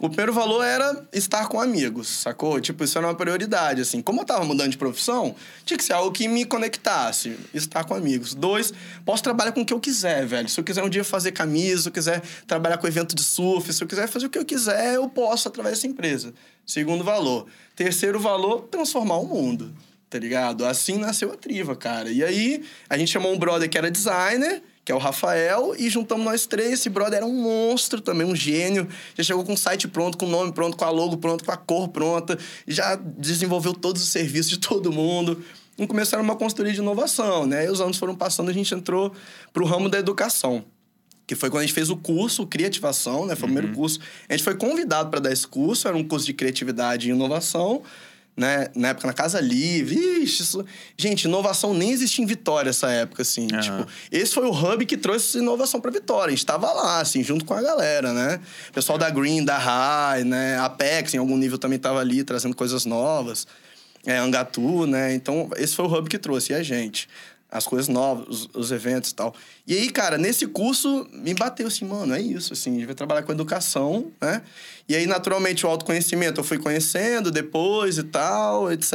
O primeiro valor era estar com amigos, sacou? Tipo, isso era uma prioridade, assim. Como eu tava mudando de profissão, tinha que ser algo que me conectasse, estar com amigos. Dois, posso trabalhar com o que eu quiser, velho. Se eu quiser um dia fazer camisa, se eu quiser trabalhar com evento de surf, se eu quiser fazer o que eu quiser, eu posso através dessa empresa. Segundo valor. Terceiro valor, transformar o mundo, tá ligado? Assim nasceu a Triva, cara. E aí, a gente chamou um brother que era designer, que é o Rafael, e juntamos nós três. Esse brother era um monstro também, um gênio. Já chegou com o site pronto, com o nome pronto, com a logo pronto, com a cor pronta. Já desenvolveu todos os serviços de todo mundo. E começaram uma consultoria de inovação, né? E os anos foram passando, a gente entrou pro ramo da educação. Que foi quando a gente fez o curso Criativação, né? Foi o primeiro curso. A gente foi convidado para dar esse curso, era um curso de criatividade e inovação né? Na época na Casa Livre. Ixi, isso... Gente, inovação nem existia em Vitória essa época, assim. Aham. Tipo, esse foi o hub que trouxe essa inovação pra Vitória. A gente tava lá, assim, junto com a galera, né? O pessoal da Green, da High, né? Apex, em algum nível, também tava ali, trazendo coisas novas. É, Angatu, né? Então, esse foi o hub que trouxe, e a gente. As coisas novas, os, os eventos e tal. E aí, cara, nesse curso me bateu assim, mano, é isso, assim, a gente vai trabalhar com educação, né? E aí, naturalmente, o autoconhecimento eu fui conhecendo depois e tal, etc.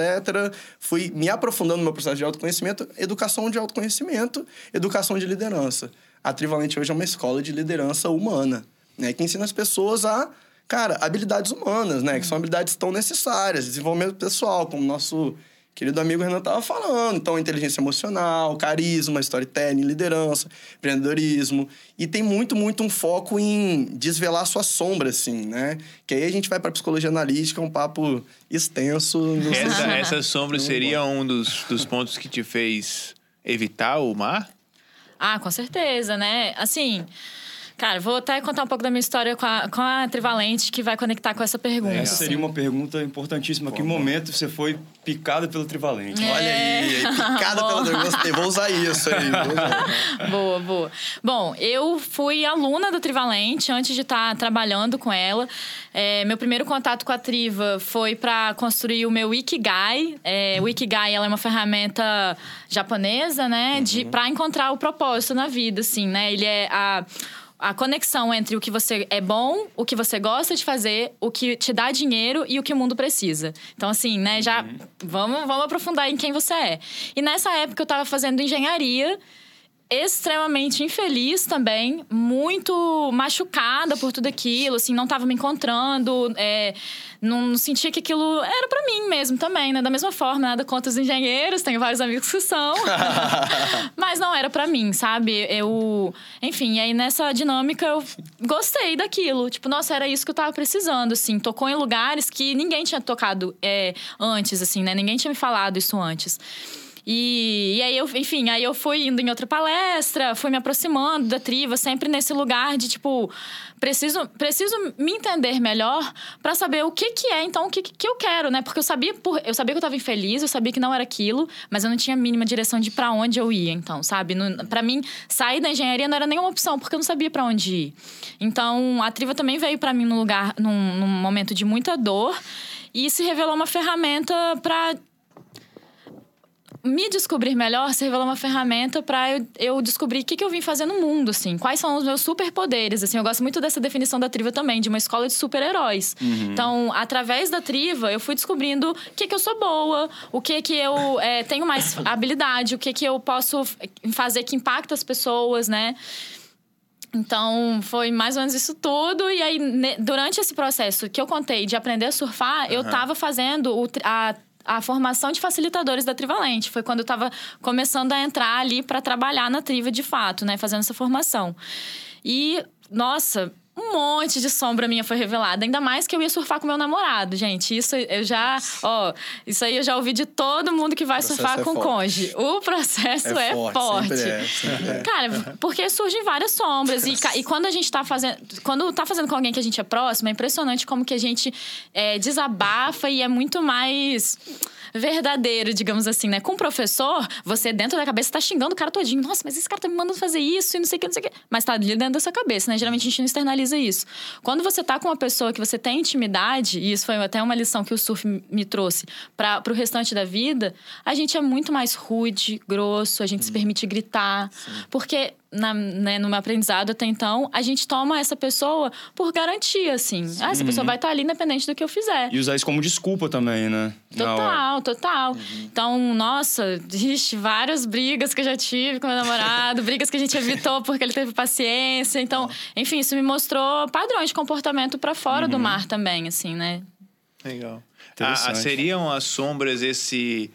Fui me aprofundando no meu processo de autoconhecimento, educação de autoconhecimento, educação de liderança. A Trivalente hoje é uma escola de liderança humana, né? Que ensina as pessoas a cara, habilidades humanas, né? Que são habilidades tão necessárias, desenvolvimento pessoal, como nosso querido amigo Renan estava falando. Então, inteligência emocional, carisma, storytelling, liderança, empreendedorismo. E tem muito, muito um foco em desvelar sua sombra, assim, né? Que aí a gente vai para psicologia analítica, um papo extenso. Essa, se- essa sombra seria um dos, dos pontos que te fez evitar o mar? Ah, com certeza, né? Assim, cara, vou até contar um pouco da minha história com a, com a Trivalente, que vai conectar com essa pergunta. Essa seria uma pergunta importantíssima. Que momento você foi picado pelo trivalente? É. Olha aí, picada pelo. Gostei, vou usar isso aí. usar. boa, boa. Bom, eu fui aluna da Trivalente antes de estar trabalhando com ela. É, meu primeiro contato com a Triva foi para construir o meu Ikigai. É, o Ikigai ela é uma ferramenta japonesa, né, de para encontrar o propósito na vida, assim, né? Ele é a a conexão entre o que você é bom, o que você gosta de fazer, o que te dá dinheiro e o que o mundo precisa. Então, assim, né, já vamos, vamos aprofundar em quem você é. E nessa época eu estava fazendo engenharia extremamente infeliz também, muito machucada por tudo aquilo, assim, não tava me encontrando, é, não sentia que aquilo era para mim mesmo também, né? Da mesma forma, nada contra os engenheiros, tenho vários amigos que são, mas não era para mim, sabe? Eu, enfim, aí nessa dinâmica eu gostei daquilo, tipo, nossa, era isso que eu tava precisando, assim, tocou em lugares que ninguém tinha tocado é, antes, assim, né? Ninguém tinha me falado isso antes. E, e aí eu, enfim, aí eu fui indo em outra palestra, fui me aproximando da triva, sempre nesse lugar de tipo, preciso, preciso me entender melhor para saber o que que é, então o que, que eu quero, né? Porque eu sabia, por, eu sabia que eu tava infeliz, eu sabia que não era aquilo, mas eu não tinha a mínima direção de para onde eu ia, então, sabe? para mim, sair da engenharia não era nenhuma opção, porque eu não sabia para onde ir. Então, a triva também veio para mim num lugar, num, num momento de muita dor e se revelou uma ferramenta para me descobrir melhor se revelou uma ferramenta para eu, eu descobrir o que, que eu vim fazer no mundo, assim. Quais são os meus superpoderes, assim. Eu gosto muito dessa definição da Triva também, de uma escola de super-heróis. Então, através da Triva, eu fui descobrindo o que, que eu sou boa, o que que eu é, tenho mais habilidade, o que que eu posso fazer que impacta as pessoas, né? Então, foi mais ou menos isso tudo. E aí, ne- durante esse processo que eu contei de aprender a surfar, eu tava fazendo o a, a formação de facilitadores da Trivalente. Foi quando eu tava começando a entrar ali para trabalhar na Triva de fato, né? Fazendo essa formação. E, nossa. Um monte de sombra minha foi revelada. Ainda mais que eu ia surfar com meu namorado, gente. Isso eu já. Ó, isso aí eu já ouvi de todo mundo que vai surfar é com forte. conge. O processo é, forte. Sempre é, sempre é. Cara, porque surgem várias sombras. E, e quando a gente tá fazendo. Quando tá fazendo com alguém que a gente é próximo, é impressionante como que a gente é, desabafa e é muito mais verdadeiro, digamos assim, né? Com o professor, você dentro da cabeça tá xingando o cara todinho. Nossa, mas esse cara tá me mandando fazer isso e não sei o que, não sei o que. Mas tá ali dentro da sua cabeça, né? Geralmente a gente não externaliza isso. Quando você tá com uma pessoa que você tem intimidade, e isso foi até uma lição que o surf me trouxe para pro restante da vida, a gente é muito mais rude, grosso, a gente se permite gritar. Porque na, né, no meu aprendizado até então, a gente toma essa pessoa por garantia, assim. Ah, essa pessoa vai estar ali independente do que eu fizer. E usar isso como desculpa também, né? Total, total. Então, nossa, ixi, várias brigas que eu já tive com meu namorado, brigas que a gente evitou porque ele teve paciência. Então, enfim, isso me mostrou padrões de comportamento pra fora do mar também, assim, né? Legal. Interessante. Ah, seriam as sombras esse,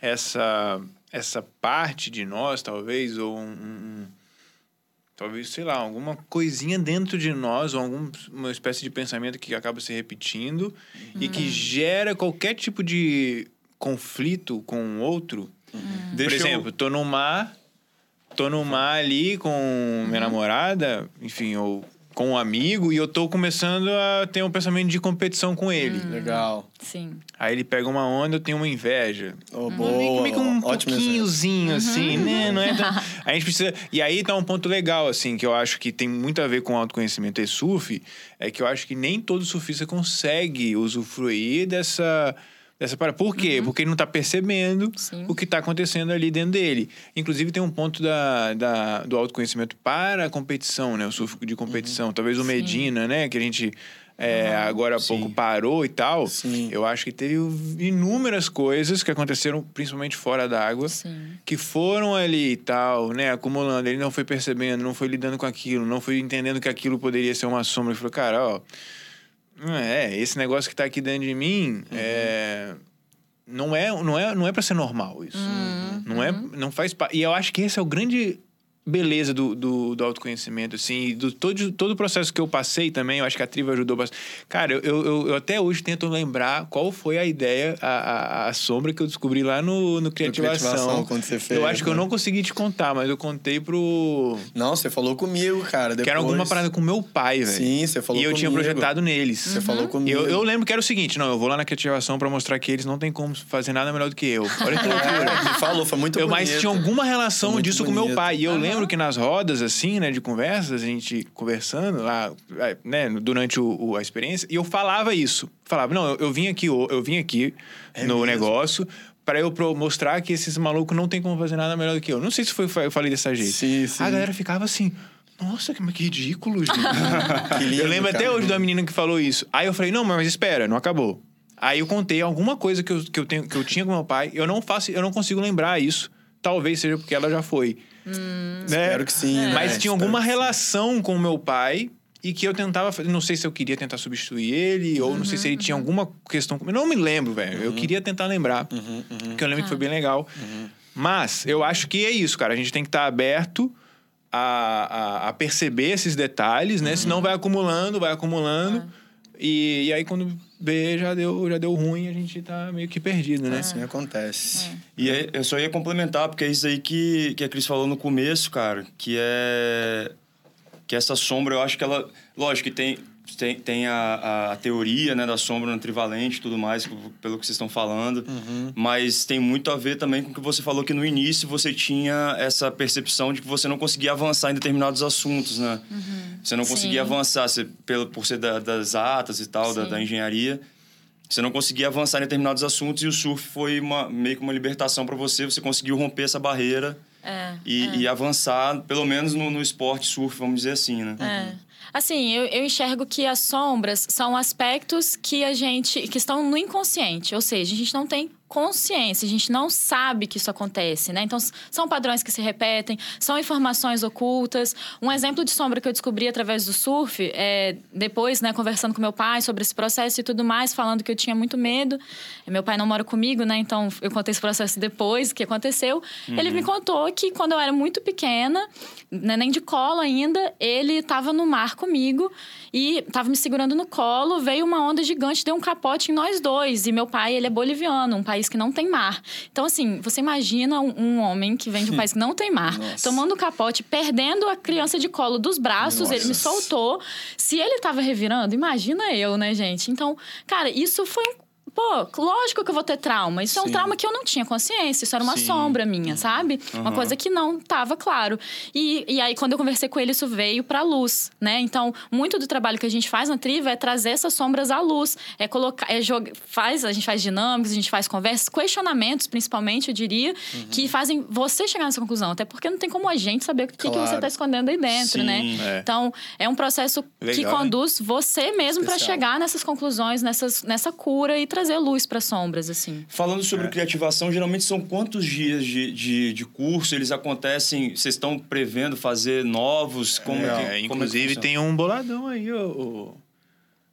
essa, essa parte de nós, talvez, ou um, um- talvez, sei lá, alguma coisinha dentro de nós, ou alguma espécie de pensamento que acaba se repetindo e que gera qualquer tipo de conflito com o outro. Deixa Por eu- exemplo, tô no mar, tô no mar ali com minha namorada, enfim, ou com um amigo, e eu tô começando a ter um pensamento de competição com ele. Legal. Sim. Aí ele pega uma onda, eu tenho uma inveja. Oh, Meio boa. meio que um Ótimo exemplo. pouquinhozinho, assim, né? Não é tão- A gente precisa... E aí tá um ponto legal, assim, que eu acho que tem muito a ver com autoconhecimento e surf, é que eu acho que nem todo surfista consegue usufruir dessa dessa parada. Por quê? Porque ele não tá percebendo Sim. o que tá acontecendo ali dentro dele. Inclusive, tem um ponto da, da- do autoconhecimento para a competição, né? O surf de competição. Talvez o Medina, né? Que a gente é, agora há pouco parou e tal. Sim. Eu acho que teve inúmeras coisas que aconteceram, principalmente fora d'água, Sim. que foram ali e tal, né? Acumulando. Ele não foi percebendo, não foi lidando com aquilo, não foi entendendo que aquilo poderia ser uma sombra. Ele falou, cara, ó. É, esse negócio que tá aqui dentro de mim é. Não é, não é, não é para ser normal isso. Não é, não faz E eu acho que esse é o grande beleza do, do, do autoconhecimento, assim, e do todo, todo o processo que eu passei também, eu acho que a Triva ajudou bastante. Cara, eu, eu, eu- até hoje tento lembrar qual foi a ideia, a, a, a sombra que eu descobri lá no, no Criativação. Criativação, quando você fez, Eu acho que eu né? não consegui te contar, mas eu contei pro... Não, você falou comigo, cara. Depois... Que era alguma parada com meu pai, velho. Sim, você falou E eu tinha comigo. projetado neles. Você falou comigo. Eu, eu lembro que era o seguinte, não, eu vou lá na criativação pra mostrar que eles não têm como fazer nada melhor do que eu. Olha que loucura. É, falou, foi muito Eu mais bonito. tinha alguma relação disso com meu bonito. pai. E eu lembro que nas rodas, assim, né, de conversas, a gente conversando lá, é, né, durante o, o- a experiência, e eu falava isso. Falava, não, eu, eu vim aqui, eu, vim aqui É no mesmo? negócio pra eu mostrar que esses malucos não tem como fazer nada melhor do que eu. Não sei se foi, eu falei dessa jeito. Sim, sim. A galera ficava assim. Nossa, que, que ridículo, gente. Que lindo, eu lembro até cara. hoje da menina que falou isso. Aí eu falei, não, mas espera, não acabou. Aí eu contei alguma coisa que eu, que eu, tenho, que eu tinha com meu pai. Eu não faço, eu não consigo lembrar isso. Talvez seja porque ela já foi. Né? Espero que sim, né? Mas tinha alguma relação com o meu pai e que eu tentava fazer. Não sei se eu queria tentar substituir ele, ou não sei se ele tinha alguma questão. com- Eu não me lembro, velho. Eu queria tentar lembrar. Porque eu lembro que foi bem legal. Mas eu acho que é isso, cara. A gente tem que estar aberto a, a, a perceber esses detalhes, né? Senão vai acumulando, vai acumulando. E, e aí, quando vê, já deu, já deu ruim, a gente tá meio que perdido, né? Assim acontece. E aí, eu só ia complementar, porque é isso aí que, que a Cris falou no começo, cara, que é. Que essa sombra, eu acho que ela. Lógico que tem, tem, tem a, a teoria né, da sombra no trivalente e tudo mais, pelo que vocês estão falando, mas tem muito a ver também com o que você falou que no início você tinha essa percepção de que você não conseguia avançar em determinados assuntos, né? Você não Sim. conseguia avançar você, pelo, por ser da- das atas e tal, da, da engenharia. Você não conseguia avançar em determinados assuntos e o surf foi uma, meio que uma libertação para você. Você conseguiu romper essa barreira É, e, e avançar, pelo menos no, no esporte surf, vamos dizer assim, né? É. Assim, eu, eu enxergo que as sombras são aspectos que a gente. que estão no inconsciente. Ou seja, a gente não tem consciência, a gente não sabe que isso acontece, né? Então, são padrões que se repetem, são informações ocultas. Um exemplo de sombra que eu descobri através do surf, é, depois, né, conversando com meu pai sobre esse processo e tudo mais, falando que eu tinha muito medo. Meu pai não mora comigo, né? Então, eu contei esse processo depois que aconteceu. Ele me contou que quando eu era muito pequena, né, nem de colo ainda, ele estava no mar comigo e estava me segurando no colo, veio uma onda gigante, deu um capote em nós dois. E meu pai, ele é boliviano, um país que não tem mar. Então, assim, você imagina um, um homem que vem de um país que não tem mar, Nossa. tomando capote, perdendo a criança de colo dos braços, ele me Nossa. soltou. Se ele estava revirando, imagina eu, né, gente? Então, cara, isso foi um. Pô, lógico que eu vou ter trauma. Isso é um Sim. trauma que eu não tinha consciência. Isso era uma Sim. sombra minha, sabe? Uma coisa que não estava claro. E, e aí, quando eu conversei com ele, isso veio pra luz, né? Então, muito do trabalho que a gente faz na Triva é trazer essas sombras à luz. É colocar... É jogar, faz, a gente faz dinâmicas, a gente faz conversas, questionamentos, principalmente, eu diria, que fazem você chegar nessa conclusão. Até porque não tem como a gente saber o que, que Claro. você tá escondendo aí dentro, Sim, né? é. Então, é um processo que Legal, hein? conduz você mesmo Especial. chegar nessas conclusões, nessas, nessa cura e trazer luz para sombras, assim. Falando sobre criativação, geralmente são quantos dias de, de, de curso eles acontecem? Vocês estão prevendo fazer novos? Como é, que, É, como é que inclusive funciona? tem um boladão aí, ô.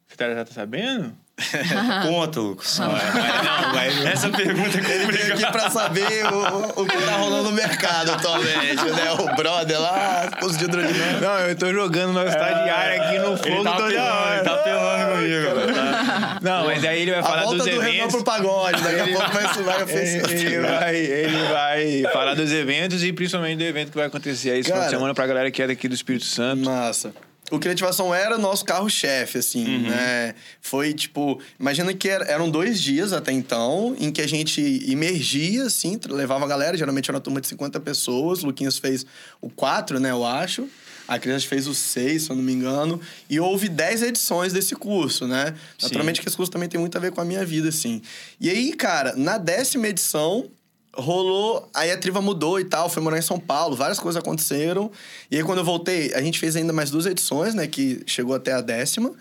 Você tá, já tá sabendo? Conta, Lucas. Não, mas Essa pergunta é Ele veio aqui pra saber o, o que tá rolando no mercado atualmente, né? O brother lá, curso de hidrodinâmica. Não, eu tô jogando meu estagiário aqui no fogo Ele tá toda apelando, hora. ele tá apelando comigo. Tá? Não, mas aí ele vai A falar volta dos do Renan eventos. pro pagode, daqui a pouco vai, vai Ele, vai, ele vai falar dos eventos e principalmente do evento que vai acontecer aí esse final de semana pra galera que é daqui do Espírito Santo. Massa. O Criativação era o nosso carro-chefe, assim, Uhum. né? Foi, tipo... Imagina que era- eram dois dias até então, em que a gente imergia, assim, levava a galera. Geralmente era uma turma de 50 pessoas. O Luquinhas fez o quatro, né, eu acho. A Cris fez os seis, se eu não me engano. E houve dez edições desse curso, né? Sim. Naturalmente que esse curso também tem muito a ver com a minha vida, assim. E aí, cara, na décima edição, rolou. Aí a Triva mudou e tal, foi morar em São Paulo, várias coisas aconteceram. E aí, quando eu voltei, a gente fez ainda mais duas edições, né? Que chegou até a décima.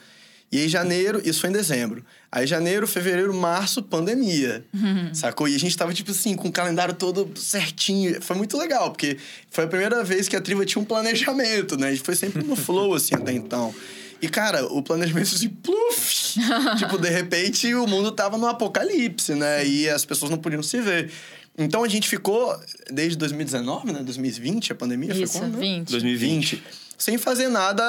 E aí, janeiro, isso foi em dezembro. Aí, janeiro, fevereiro, março, pandemia. Sacou? E a gente tava, tipo assim, com o calendário todo certinho. Foi muito legal, porque foi a primeira vez que a Triva tinha um planejamento, né? A gente foi sempre no flow, assim, até então. E, cara, o planejamento, assim, pluf! tipo, de repente, o mundo tava no apocalipse, né? E as pessoas não podiam se ver. Então, a gente ficou, desde 2019, né? 2020, a pandemia Isso, foi quando? 20. 2020. Sem fazer nada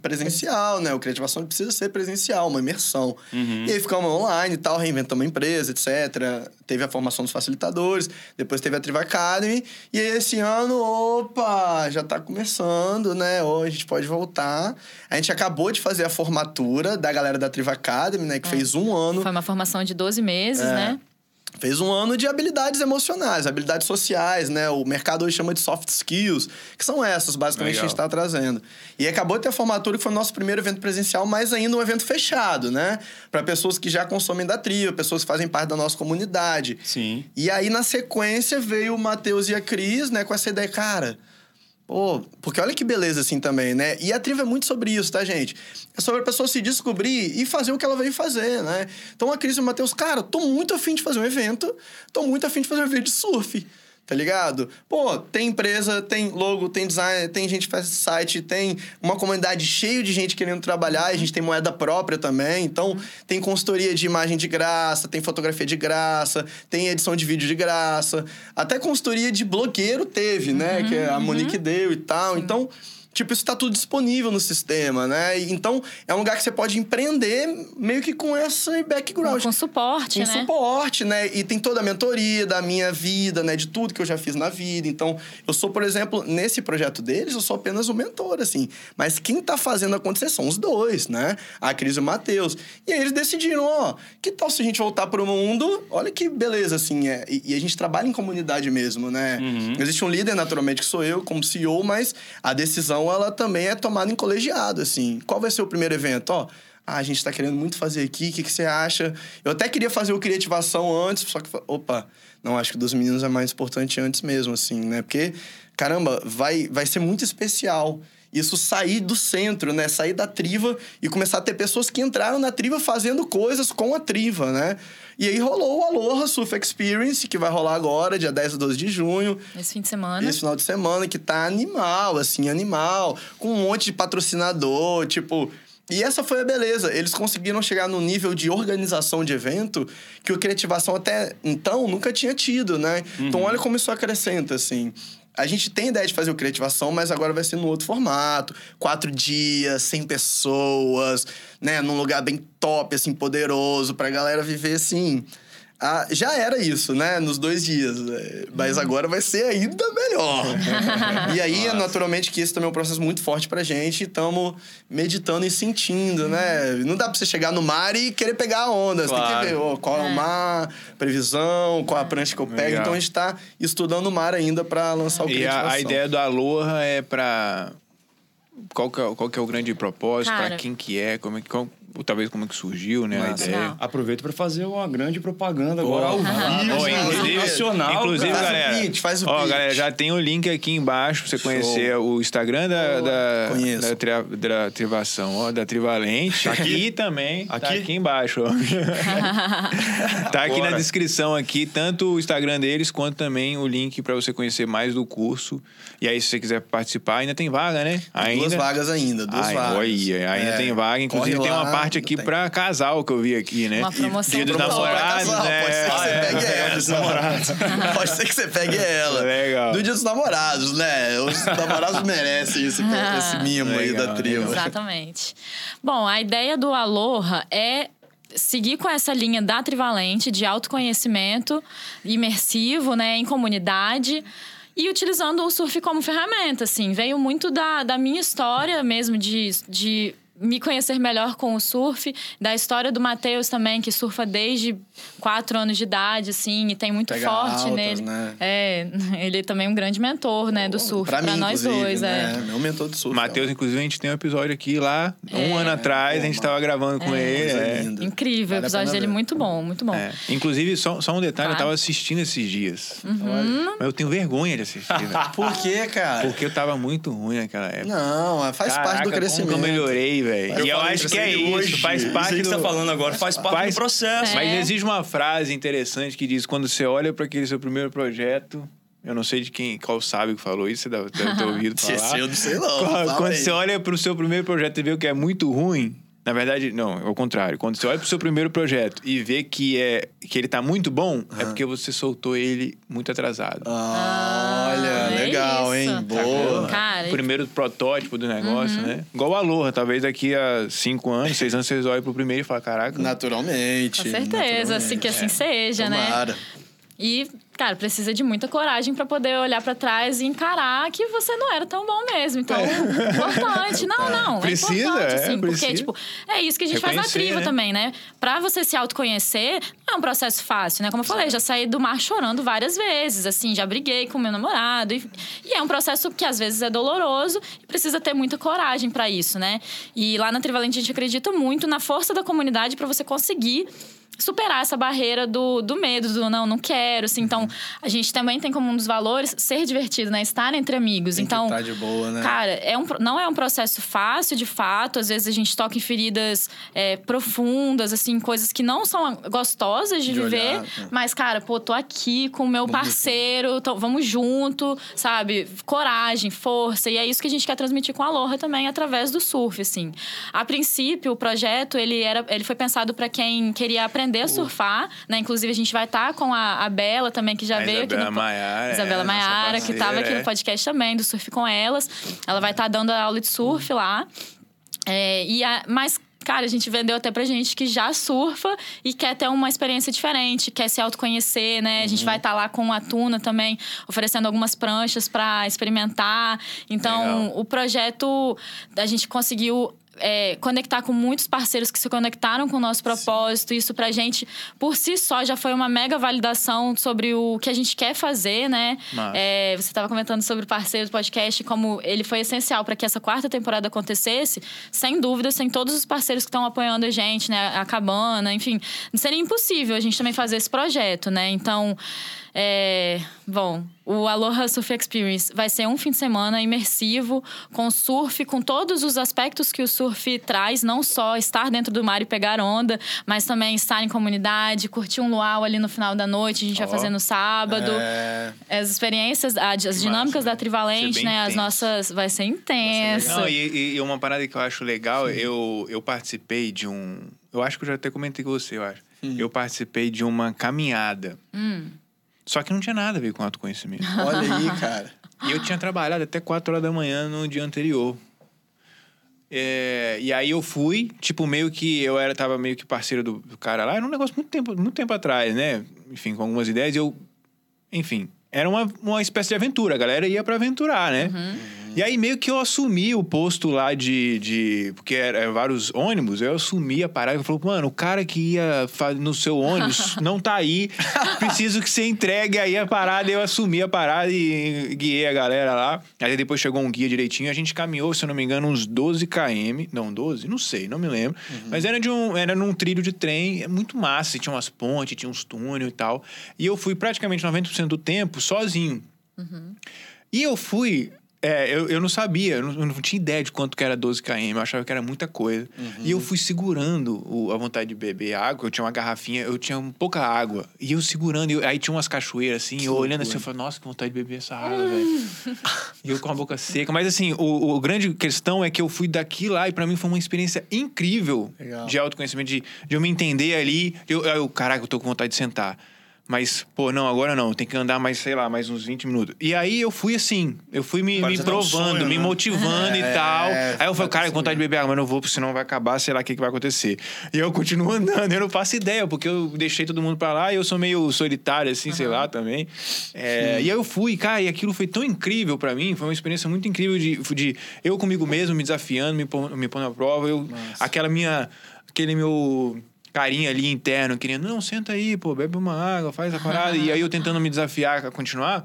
presencial, né? O Criativação precisa ser presencial, uma imersão. E aí ficamos online e tal, reinventamos a empresa, etc. Teve a formação dos facilitadores, depois teve a Triva Academy. E aí esse ano, opa, já tá começando, né? Ou a gente pode voltar. A gente acabou de fazer a formatura da galera da Triva Academy, né? Que fez um ano. Foi uma formação de 12 meses, É. né? Fez um ano de habilidades emocionais, habilidades sociais, né? O mercado hoje chama de soft skills, que são essas, basicamente, que a gente está trazendo. E acabou de ter a formatura, que foi o nosso primeiro evento presencial, mas ainda um evento fechado, né? Para pessoas que já consomem da trilha, pessoas que fazem parte da nossa comunidade. Sim. E aí, na sequência, veio o Matheus e a Cris, né, com essa ideia, cara. Pô, porque olha que beleza assim também, né? E a Triva é muito sobre isso, tá, gente? É sobre a pessoa se descobrir e fazer o que ela veio fazer, né? Então a Cris e o Matheus, cara, tô muito afim de fazer um evento, tô muito afim de fazer um evento de surf. Tá ligado? Pô, tem empresa, tem logo, tem design, tem gente que faz site, tem uma comunidade cheia de gente querendo trabalhar, a gente tem moeda própria também. Então, tem consultoria de imagem de graça, tem fotografia de graça, tem edição de vídeo de graça. Até consultoria de blogueiro teve, né? Que a Monique deu e tal. Então, Tipo, isso tá tudo disponível no sistema, né? Então, é um lugar que você pode empreender meio que com esse background. Com suporte, Com né? suporte, né? E tem toda a mentoria da minha vida, né? De tudo que eu já fiz na vida. Então, eu sou, por exemplo, nesse projeto deles, eu sou apenas o mentor, assim. Mas quem tá fazendo acontecer são os dois, né? A Cris e o Matheus. E aí eles decidiram, ó, que tal se a gente voltar pro mundo? Olha que beleza, assim. É, e, e a gente trabalha em comunidade mesmo, né? Existe um líder, naturalmente, que sou eu, como CEO, mas a decisão, ela também é tomada em colegiado, assim. Qual vai ser o primeiro evento? Ó, ah, a gente tá querendo muito fazer aqui, o que, que você acha? Eu até queria fazer o Criativação antes, só que, opa, não, acho que dos meninos é mais importante antes mesmo, assim, né? Porque, caramba, vai, vai ser muito especial isso sair do centro, né? Sair da triva e começar a ter pessoas que entraram na triva fazendo coisas com a triva, né? E aí rolou o Aloha Surf Experience, que vai rolar agora, dia 10 a 12 de junho. Esse fim de semana. Esse final de semana que tá animal, assim, animal, com um monte de patrocinador, tipo. E essa foi a beleza. Eles conseguiram chegar no nível de organização de evento que o Criativação até então nunca tinha tido, né? Então, olha como isso acrescenta, assim. A gente tem ideia de fazer o Criativação, mas agora vai ser num outro formato. Quatro dias, 100 pessoas, né? Num lugar bem top, assim, poderoso, pra galera viver, assim... Ah, já era isso, né? Nos dois dias. né? Mas agora vai ser ainda melhor. e aí, naturalmente, que esse também é um processo muito forte pra gente. Estamos meditando e sentindo, né? Não dá pra você chegar no mar e querer pegar a onda. Você tem Claro. que ver ó, qual é o mar, previsão, qual a prancha que eu pego. Legal. Então, a gente tá estudando o mar ainda pra lançar o E a, a ideia do Aloha é pra. Qual que é, qual que é o grande propósito? Cara. Pra quem que é? Como é que, qual- ou talvez como é que surgiu, né? A ideia. Não. Aproveito para fazer uma grande propaganda agora ao vivo, inclusive, nacional. inclusive Faz o galera, pitch, faz o ó, pitch. galera, já tem o link aqui embaixo pra você conhecer o Instagram da, da, Conheço. da, tri- da Trivação, ó, da Trivalente. Tá aqui? E também tá Aqui? aqui embaixo, ó. tá aqui na descrição aqui, tanto o Instagram deles, quanto também o link pra você conhecer mais do curso. E aí, se você quiser participar, ainda tem vaga, né? Ainda. Duas vagas ainda, duas Ai, vagas. olha, ainda É, tem vaga. Inclusive, corre tem uma parte aqui pra casal que eu vi aqui, né? Uma promoção Dia dos namorados, casal, né? Pode ser que Ah, você é. pegue ela. Pode ser que você pegue ela. Legal. Do dia dos namorados, né? Os namorados merecem esse, esse mimo aí Legal, da tribo. Exatamente. Bom, a ideia do Aloha é seguir com essa linha da Trivalente de autoconhecimento imersivo, né, em comunidade. E utilizando o surf como ferramenta, assim. Veio muito da, da minha história mesmo de, de me conhecer melhor com o surf, da história do Matheus também, que surfa desde quatro anos de idade, assim, e tem muito Pega forte altas, nele. né? É, ele também é um grande mentor, né, do surf, pra, pra, mim, nós dois, né? é. Meu mentor do surf. Matheus, inclusive, a gente tem um episódio aqui lá, um É. ano atrás, a gente mano. tava gravando com ele. Coisa é. Incrível, Vale o episódio dele ver. muito bom, muito bom. É. Inclusive, só, só um detalhe, Claro. eu tava assistindo esses dias. Uhum. Mas eu tenho vergonha de assistir. Por quê, cara? Porque eu tava muito ruim naquela época. Não, faz parte Caraca, do crescimento. Como eu melhorei, velho. Eu E eu acho que é isso, hoje. faz parte aí que do... você tá falando agora faz parte Faz- do processo. Mas É. existe uma frase interessante que diz: quando você olha para aquele seu primeiro projeto, eu não sei de quem, qual sábio que falou isso, você deve, deve ter ouvido Se falar. eu não sei não. Quando, fala quando você olha para o seu primeiro projeto e vê que é muito ruim, na verdade, não, é o contrário. Quando você olha para o seu primeiro projeto e vê que, é, que ele tá muito bom, é porque você soltou ele muito atrasado. Ah, olha, é legal, isso. hein? Boa. Cara, o primeiro protótipo do negócio, Uhum. né? Igual o Aloha, talvez daqui a cinco anos, seis anos, vocês olhem pro primeiro e falam, caraca, Naturalmente. com certeza, assim que assim seja, né? Tomara. E, cara, precisa de muita coragem pra poder olhar pra trás e encarar que você não era tão bom mesmo. Então, importante. Não, não. É. Precisa, é importante, é, assim, precisa. porque, tipo, é isso que a gente faz na triva né? também, né? Pra você se autoconhecer, não é um processo fácil, né? Como eu falei, já saí do mar chorando várias vezes, assim, já briguei com meu namorado. E, e é um processo que às vezes é doloroso e precisa ter muita coragem pra isso, né? E lá na Trivalente a gente acredita muito na força da comunidade pra você conseguir superar essa barreira do, do medo, do não, não quero, assim. Então, a gente também tem como um dos valores ser divertido, né? Estar entre amigos. Tem então, tá de boa, né? Cara, é um, não é um processo fácil, de fato. Às vezes a gente toca em feridas é, profundas, assim, coisas que não são gostosas de, De viver. olhar, é. Mas, cara, pô, tô aqui com o meu parceiro, tô- vamos junto, sabe? Coragem, força. E é isso que a gente quer transmitir com a Aloha também, através do surf, assim. A princípio, o projeto, ele, era, ele foi pensado para quem queria aprender a surfar, né? Inclusive, a gente vai estar com a, a Bela também, que já A veio aqui Isabela no... Maiara, Isabela é, Maiara, que estava aqui é. no podcast também, do Surf com Elas. Ela vai estar dando a aula de surf lá. É, e a- mas, cara, a gente vendeu até pra gente que já surfa e quer ter uma experiência diferente, quer se autoconhecer, né? A Uhum. gente vai estar lá com a Tuna também, oferecendo algumas pranchas para experimentar. Então, Legal. o projeto, a gente conseguiu. É, conectar com muitos parceiros que se conectaram com o nosso propósito. Isso pra gente, por si só, já foi uma mega validação sobre o que a gente quer fazer, né? É, você estava comentando sobre o parceiro do podcast, como ele foi essencial para que essa quarta temporada acontecesse. Sem dúvida, sem todos os parceiros que estão apoiando a gente, né? A Cabana, enfim. Seria impossível a gente também fazer esse projeto, né? Então, é, bom, o Aloha Surf Experience vai ser um fim de semana imersivo, com surf, com todos os aspectos que o surf traz, não só estar dentro do mar e pegar onda, mas também estar em comunidade, curtir um luau ali no final da noite, a gente Ó. vai fazer no sábado. É, As experiências, a- as dinâmicas massa, da? Trivalente, Vai ser né? As nossas. Vai ser intenso. Não, e, e uma parada que eu acho legal, eu, eu participei de um. Eu acho que eu já até comentei com você, eu acho. Eu participei de uma caminhada. Hum. Só que não tinha nada a ver com autoconhecimento. olha aí, cara. e eu tinha trabalhado até 4 horas da manhã no dia anterior. É, e aí eu fui, tipo, meio que eu era, tava meio que parceiro do, do cara lá, era um negócio muito tempo, muito tempo atrás, né? Enfim, com algumas ideias, eu. Enfim, era uma, uma espécie de aventura, a galera ia pra aventurar, né? E aí meio que eu assumi o posto lá de. de porque eram vários ônibus, eu assumi a parada e falou, mano, o cara que ia no seu ônibus não tá aí, preciso que você entregue aí a parada. Eu assumi a parada e guiei a galera lá. Aí depois chegou um guia direitinho, a gente caminhou, se eu não me engano, uns 12 km. Não, 12? Não sei, não me lembro. Mas era, de um, era num trilho de trem, é muito massa. Tinha umas pontes, tinha uns túneis e tal. E eu fui praticamente 90% do tempo sozinho. E eu fui. É, eu, eu não sabia, eu não, eu não tinha ideia de quanto que era 12 km, eu achava que era muita coisa. E eu fui segurando o- a vontade de beber água, eu tinha uma garrafinha, eu tinha pouca água. E eu segurando, eu- aí tinha umas cachoeiras assim, eu olhando assim, eu falei, nossa, que vontade de beber essa água, velho. E eu com a boca seca. Mas assim, o, o grande questão é que eu fui daqui lá e pra mim foi uma experiência incrível Legal. de autoconhecimento, de, de eu me entender ali. Eu, eu, caraca, eu tô com vontade de sentar. Mas, pô, não, agora não, tem que andar mais, sei lá, mais uns 20 minutos. E aí eu fui assim, eu fui me, me Parece até um provando, sonho, me né? motivando e É, tal. Aí eu falei, cara, com vontade de beber água, mas não vou, porque senão vai acabar, sei lá o que, que vai acontecer. E eu continuo andando, eu não faço ideia, porque eu deixei todo mundo pra lá e eu sou meio solitário, assim, sei lá, também. É, e aí eu fui, cara, e aquilo foi tão incrível pra mim, foi uma experiência muito incrível de, de eu comigo mesmo, me desafiando, me pondo, me pondo à prova. Eu, aquela minha, aquele meu carinha ali interno, querendo, não, senta aí, pô, bebe uma água, faz a parada. e aí eu tentando me desafiar a continuar.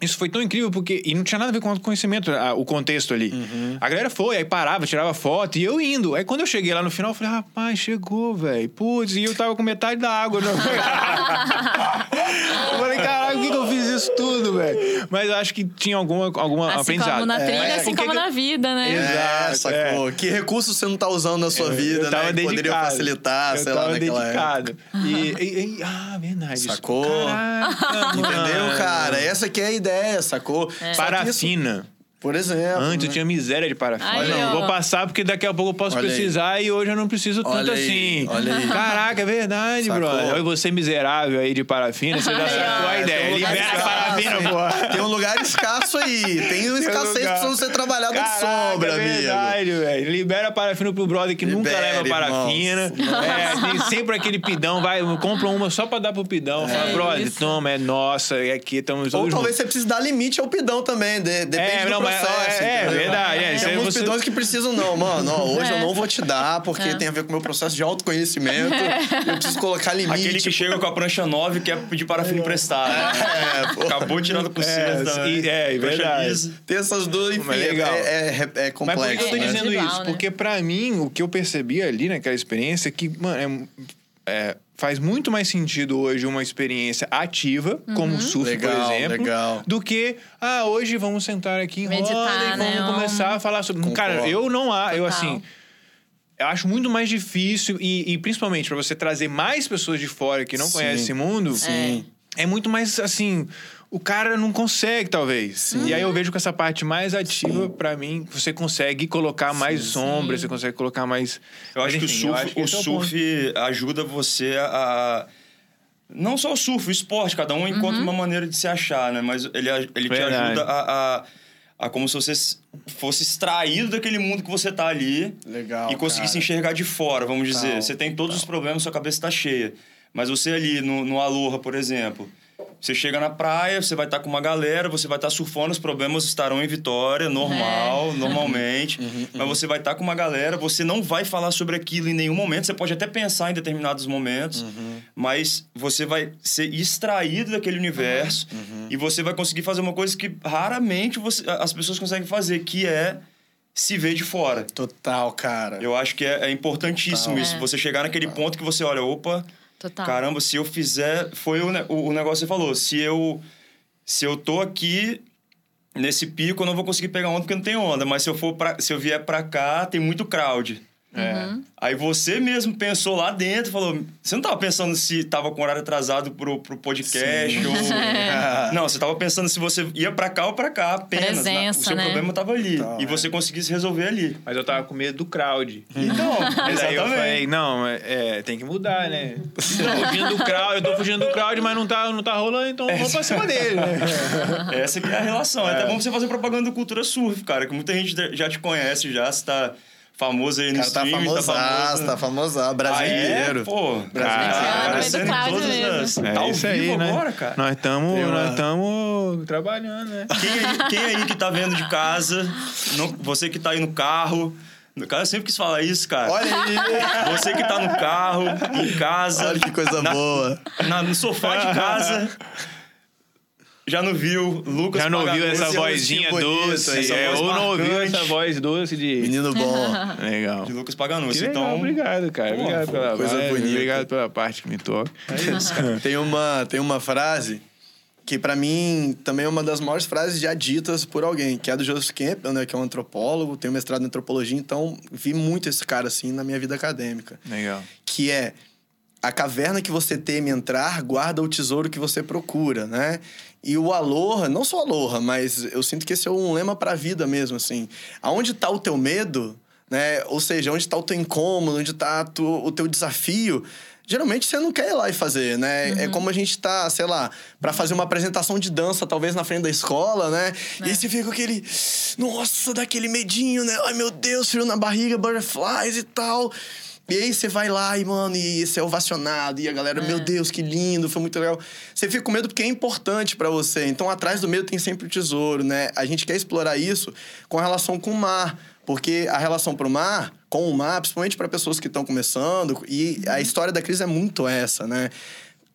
Isso foi tão incrível porque. E não tinha nada a ver com o conhecimento, a- o contexto ali. A galera foi, aí parava, tirava foto e eu indo. Aí quando eu cheguei lá no final, eu falei, rapaz, chegou, velho. Putz, e eu tava com metade da água. Eu falei, caralho, isso tudo, velho? Mas eu acho que tinha alguma, alguma Assim aprendizado. como na trilha, É, assim como que- na vida, né? É, Exato, sacou? Que recurso você não tá usando na sua vida, eu tava né? Que dedicado. poderia facilitar, eu sei lá, naquela época. dedicado. E, e- e- ah, verdade. Sacou? Caraca, Entendeu, cara? Essa aqui é a ideia, sacou? Isso- Parafina. Por exemplo. Antes eu né? tinha miséria de parafina. Aí, não, ó. vou passar porque daqui a pouco eu posso Olha aí. precisar e hoje eu não preciso Olha tanto aí, assim. olha aí. Caraca, é verdade, Sacou? brother. Olha você miserável aí de parafina, você já Aí, sacou a ideia. um Libera escasso, parafina, pô. Tem um lugar escasso aí. Tem uma escassez lugar. precisando ser trabalhado de Caraca, sombra, é amigo. verdade, velho. Libera a parafina pro brother que nunca Libera, leva parafina. É, tem sempre aquele pidão, vai, compra uma só pra dar pro pidão. Fala, É brother, isso. toma, é nossa, e aqui estamos Ou todos talvez juntos. você precise dar limite ao pidão também. de- depende É, não, mas processo. é- é entendeu? verdade, é, isso Tem aí alguns você- pidões que precisam, não, mano. Ó, hoje eu É. não vou te dar, porque tem a ver com o meu processo de autoconhecimento. Eu preciso colocar limite. Aquele que chega com a prancha nova e quer pedir parafina emprestada. É, pô. Acabou tirando por cima É, também. e- é, Prancha verdade. lisa. Tem essas duas, enfim, Mas é, legal. é, é, é Mas complexo. por que eu tô né? dizendo isso? né? Porque pra mim, o que eu percebi ali naquela experiência é que, mano, é- é, faz muito mais sentido hoje uma experiência ativa, como o surf, Legal, por exemplo, legal. do que, ah, hoje vamos sentar aqui em Meditar, roda e vamos né? começar a falar sobre... Cara, Concordo. eu não há, eu assim... Eu acho muito mais difícil e, e principalmente pra você trazer mais pessoas de fora que não Sim, conhecem esse mundo, sim. é muito mais assim. O cara não consegue, talvez. E aí eu vejo que essa parte mais ativa, pra mim, você consegue colocar mais sombra, você consegue colocar mais. Eu acho Mas, que o enfim, surf, eu acho que o é surf ajuda você a. Não só o surf, o esporte, cada um encontra uma maneira de se achar, né? Mas ele, ele te ajuda a, a, a como se você fosse extraído daquele mundo que você tá ali Legal, e conseguisse cara. enxergar de fora, vamos dizer. Tal, Você tem todos os problemas, sua cabeça tá cheia. Mas você ali no, no Aloha, por exemplo, você chega na praia, você vai estar com uma galera, você vai estar surfando, os problemas estarão em Vitória, normal, normalmente. Mas você vai estar com uma galera, você não vai falar sobre aquilo em nenhum momento. Você pode até pensar em determinados momentos, mas você vai ser extraído daquele universo e você vai conseguir fazer uma coisa que raramente você- as pessoas conseguem fazer, que é se ver de fora. Total, cara. Eu acho que é, é importantíssimo Total. isso. É. Você chegar naquele ponto que você olha, opa, Total. caramba, se eu fizer. Foi o, o, o negócio que você falou. Se eu, se eu tô aqui nesse pico, eu não vou conseguir pegar onda porque não tem onda. Mas se eu, for pra, se eu vier pra cá, tem muito crowd. É. Aí você mesmo pensou lá dentro, falou. Você não tava pensando se tava com horário atrasado pro, pro podcast ou. Não, você tava pensando se você ia pra cá ou pra cá apenas. Na- o Presença, seu né? problema tava ali. Tá, e é. você conseguisse resolver ali. Mas eu tava com medo do crowd. Então, Mas aí eu falei, não, é, é, tem que mudar, né? Tô fugindo do crowd, eu tô fugindo do crowd, mas não tá, não tá rolando, então vamos pra cima dele, né? Essa que é a relação. É até bom você fazer propaganda do Cultura Surf, cara, que muita gente já te conhece já, você tá famoso aí no cara tá stream, tá famosaço, famoso. tá famoso, brasileiro. Ah, é? Pô, Brasileiro. cara, Ah, do em todas as... É tá ao isso aí, né? agora, cara. Nós estamos nós estamos trabalhando, né? Quem aí, quem aí que tá vendo de casa, não- você que tá aí no carro... No cara, eu sempre quis falar isso, cara. Olha aí, Você que tá no carro, em casa, olha que coisa na- boa. na- no sofá de casa... Já não viu Lucas Já não ouviu essa vozinha bonito, doce, essa é, voz ou não ouviu marcante. essa voz doce de... Menino bom. Legal. de Lucas legal, então, obrigado, cara. Pô, obrigado pela coisa vibe, bonita. Obrigado pela parte que me toca. é isso, cara. Tem uma, tem uma frase que pra mim também é uma das maiores frases já ditas por alguém, que é do Joseph Campbell, né, que é um antropólogo, tem um mestrado em antropologia, então vi muito esse cara assim na minha vida acadêmica, Legal. que é a caverna que você teme entrar guarda o tesouro que você procura, né? E o aloha, não só aloha, mas eu sinto que esse é um lema pra vida mesmo, assim. Aonde tá o teu medo, né? Ou seja, onde tá o teu incômodo, onde tá a tu- o teu desafio, geralmente você não quer ir lá e fazer, né? Uhum. É como a gente tá, sei lá, pra fazer uma apresentação de dança, talvez na frente da escola, né? E aí É. você fica com aquele. Nossa, daquele medinho, né? Ai meu Deus, frio na barriga, butterflies e tal. E aí você vai lá e, mano, e você é ovacionado, e a galera, É. meu Deus, que lindo, foi muito legal. Você fica com medo porque é importante pra você. Então, atrás do medo tem sempre o tesouro, né? A gente quer explorar isso com relação com o mar. Porque a relação pro mar, com o mar, principalmente para pessoas que estão começando, e a história da Cris é muito essa, né?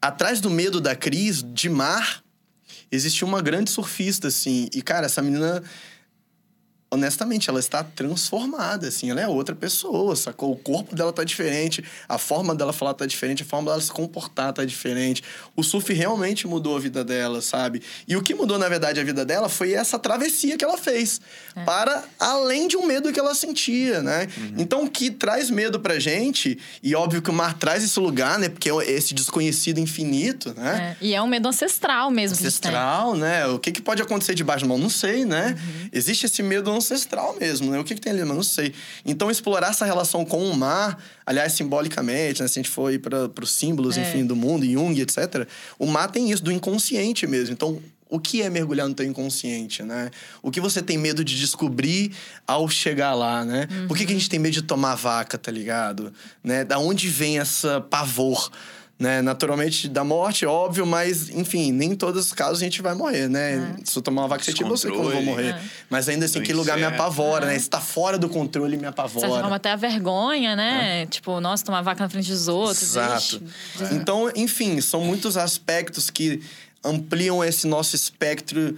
Atrás do medo da Cris, de mar, existia uma grande surfista, assim. E, cara, essa menina honestamente, ela está transformada, assim, ela é outra pessoa, sacou? O corpo dela tá diferente, a forma dela falar tá diferente, a forma dela se comportar tá diferente. O surf realmente mudou a vida dela, sabe? E o que mudou, na verdade, a vida dela foi essa travessia que ela fez, para além de um medo que ela sentia, né? Então, o que traz medo pra gente, e óbvio que o mar traz esse lugar, né? Porque é esse desconhecido infinito, né? É, E é um medo ancestral mesmo que a gente tem. ancestral, né? O que, que pode acontecer debaixo do mar? Não sei, né? Uhum. Existe esse medo ancestral mesmo, né? O que, que tem ali? Mas não sei. Então, explorar essa relação com o mar, aliás, simbolicamente, né? Se a gente for para os símbolos, É. enfim, do mundo, Jung, etc., o mar tem isso, do inconsciente mesmo. Então, o que é mergulhar no teu inconsciente, né? O que você tem medo de descobrir ao chegar lá, né? Por que, que a gente tem medo de tomar vaca, tá ligado? Né? Da onde vem essa pavor? Né? Naturalmente da morte, óbvio, mas enfim, nem em todos os casos a gente vai morrer, né? Se eu tomar uma vaca, você tipo, eu sei como eu vou Descontrole. morrer. É. Mas ainda assim, Do aquele lugar me incerto. apavora, né? Se tá fora do controle, me De certa forma, apavora. até a vergonha, né? Tipo, nossa, tomar vaca na frente dos outros. Exato. ixi. Então, enfim, são muitos aspectos que ampliam esse nosso espectro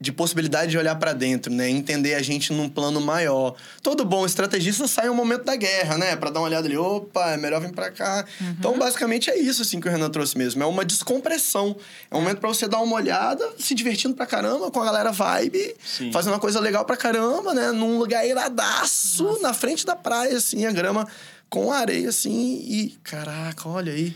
de possibilidade de olhar pra dentro, né? Entender a gente num plano maior. Todo bom estrategista sai um momento da guerra, né? Pra dar uma olhada ali, opa, é melhor vir pra cá. Então, basicamente é isso assim que o Renan trouxe mesmo, é uma descompressão. É um momento pra você dar uma olhada, se divertindo pra caramba com a galera vibe, Sim. fazendo uma coisa legal pra caramba, né? Num lugar iradaço, na frente da praia assim, a grama com areia assim e caraca, olha aí.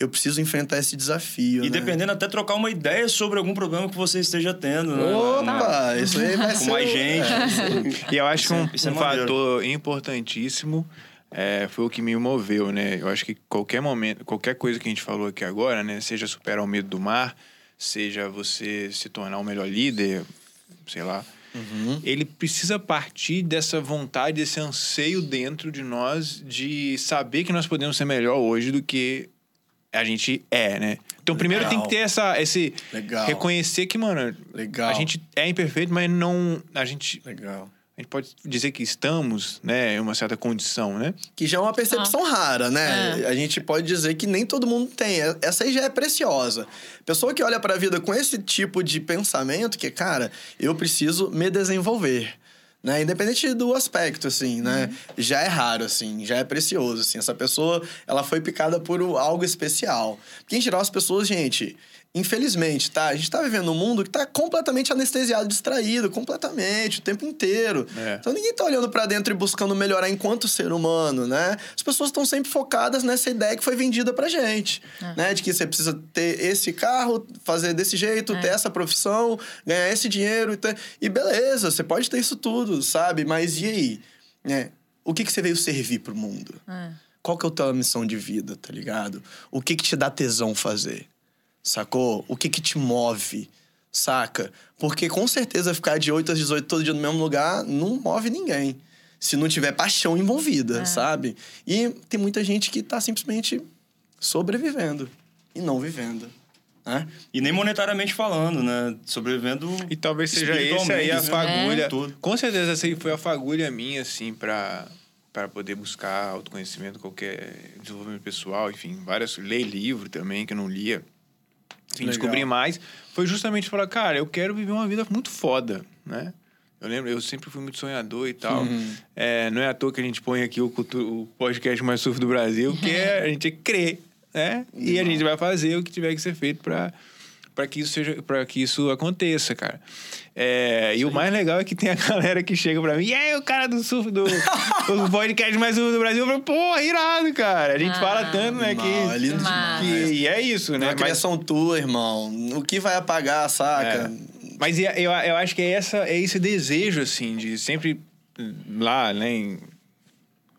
Eu preciso enfrentar esse desafio, E né? dependendo, até trocar uma ideia sobre algum problema que você esteja tendo. né? Opa, isso aí vai Com ser... mais gente. É. E eu acho que é- um, é um maneiro. fator importantíssimo é, foi o que me moveu, né? Eu acho que qualquer momento, qualquer coisa que a gente falou aqui agora, né? Seja superar o medo do mar, seja você se tornar um melhor líder, sei lá. Uhum. Ele precisa partir dessa vontade, desse anseio dentro de nós de saber que nós podemos ser melhor hoje do que a gente é, né? Então, primeiro tem Legal. que ter essa, esse Legal. reconhecer que, mano, Legal. a gente é imperfeito, mas não a gente Legal. a gente pode dizer que estamos, né, em uma certa condição, né? Que já é uma percepção rara, né? É. A gente pode dizer que nem todo mundo tem. Essa aí já é preciosa. Pessoa que olha pra vida com esse tipo de pensamento, que, cara, eu preciso me desenvolver. Né? Independente do aspecto, assim, né? Já é raro, assim, já é precioso, assim. Essa pessoa, ela foi picada por algo especial. Porque, em geral, as pessoas, gente, infelizmente, tá? A gente tá vivendo um mundo que tá completamente anestesiado, distraído, completamente, o tempo inteiro. É. Então, ninguém tá olhando pra dentro e buscando melhorar enquanto ser humano, né? As pessoas estão sempre focadas nessa ideia que foi vendida pra gente, né? De que você precisa ter esse carro, fazer desse jeito, ter essa profissão, ganhar esse dinheiro e, ter... e beleza, você pode ter isso tudo, sabe? Mas e aí? Né? O que, que você veio servir pro mundo? É. Qual que é a tua missão de vida, tá ligado? O que que te dá tesão fazer? Sacou? O que que te move? Saca? Porque com certeza ficar de 8 às 18 todo dia no mesmo lugar não move ninguém. Se não tiver paixão envolvida, sabe? E tem muita gente que tá simplesmente sobrevivendo e não vivendo. Né? E nem monetariamente falando, né? Sobrevivendo. E talvez seja esse aí a né? fagulha. Tudo. Com certeza essa aí foi a fagulha minha, assim, pra, pra poder buscar autoconhecimento, qualquer desenvolvimento pessoal, enfim, várias. Ler livro também, que eu não lia. Enfim, Legal. descobrir mais. Foi justamente falar, cara, eu quero viver uma vida muito foda, né? Eu lembro, eu sempre fui muito sonhador e tal. Uhum. É, não é à toa que a gente põe aqui o, o podcast mais surf do Brasil, que é, a gente crê, né? E a gente vai fazer o que tiver que ser feito pra, pra que isso seja, para que isso aconteça, cara. É, e o mais legal é que tem a galera que chega pra mim, e aí, o cara do surf do o podcast mais surf do Brasil, eu falo, pô, irado, cara. A gente Ah, fala tanto, né, que, é lindo demais. que e é isso, Não né? é Mas- criação tua, irmão. O que vai apagar, saca? Mas e- eu, eu acho que é, essa, é esse desejo, assim, de sempre lá, né? em-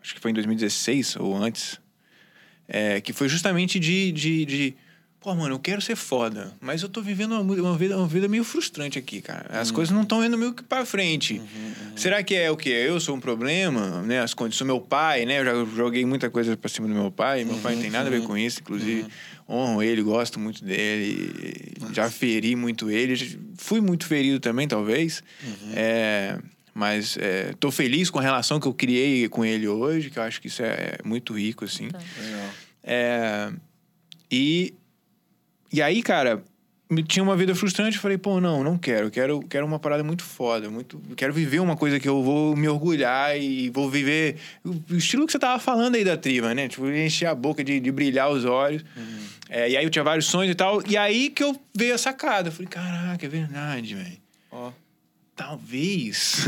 acho que foi em 2016 ou antes. é, que foi justamente de, de, de Pô, mano, eu quero ser foda, mas eu tô vivendo uma, uma, vida, uma vida meio frustrante aqui, cara. As Uhum. coisas não estão indo meio que pra frente. Será que é o quê? Eu sou um problema, né? As condições, meu pai, né? Eu já joguei muita coisa pra cima do meu pai. Meu pai não tem nada a ver com isso, inclusive. Honro ele, gosto muito dele. Já feri muito ele. Fui muito ferido também, talvez. É, mas é, tô feliz com a relação que eu criei com ele hoje, que eu acho que isso é muito rico, assim. Legal. É, e, e aí, cara, tinha uma vida frustrante. Eu falei, pô, não, não quero. Quero, quero uma parada muito foda. Muito, quero viver uma coisa que eu vou me orgulhar e vou viver. O, estilo que você tava falando aí da triva, né? Tipo, encher a boca de, de brilhar os olhos. É, e aí eu tinha vários sonhos e tal. E aí que eu veio a sacada. Eu falei, caraca, é verdade, velho. Ó. Talvez.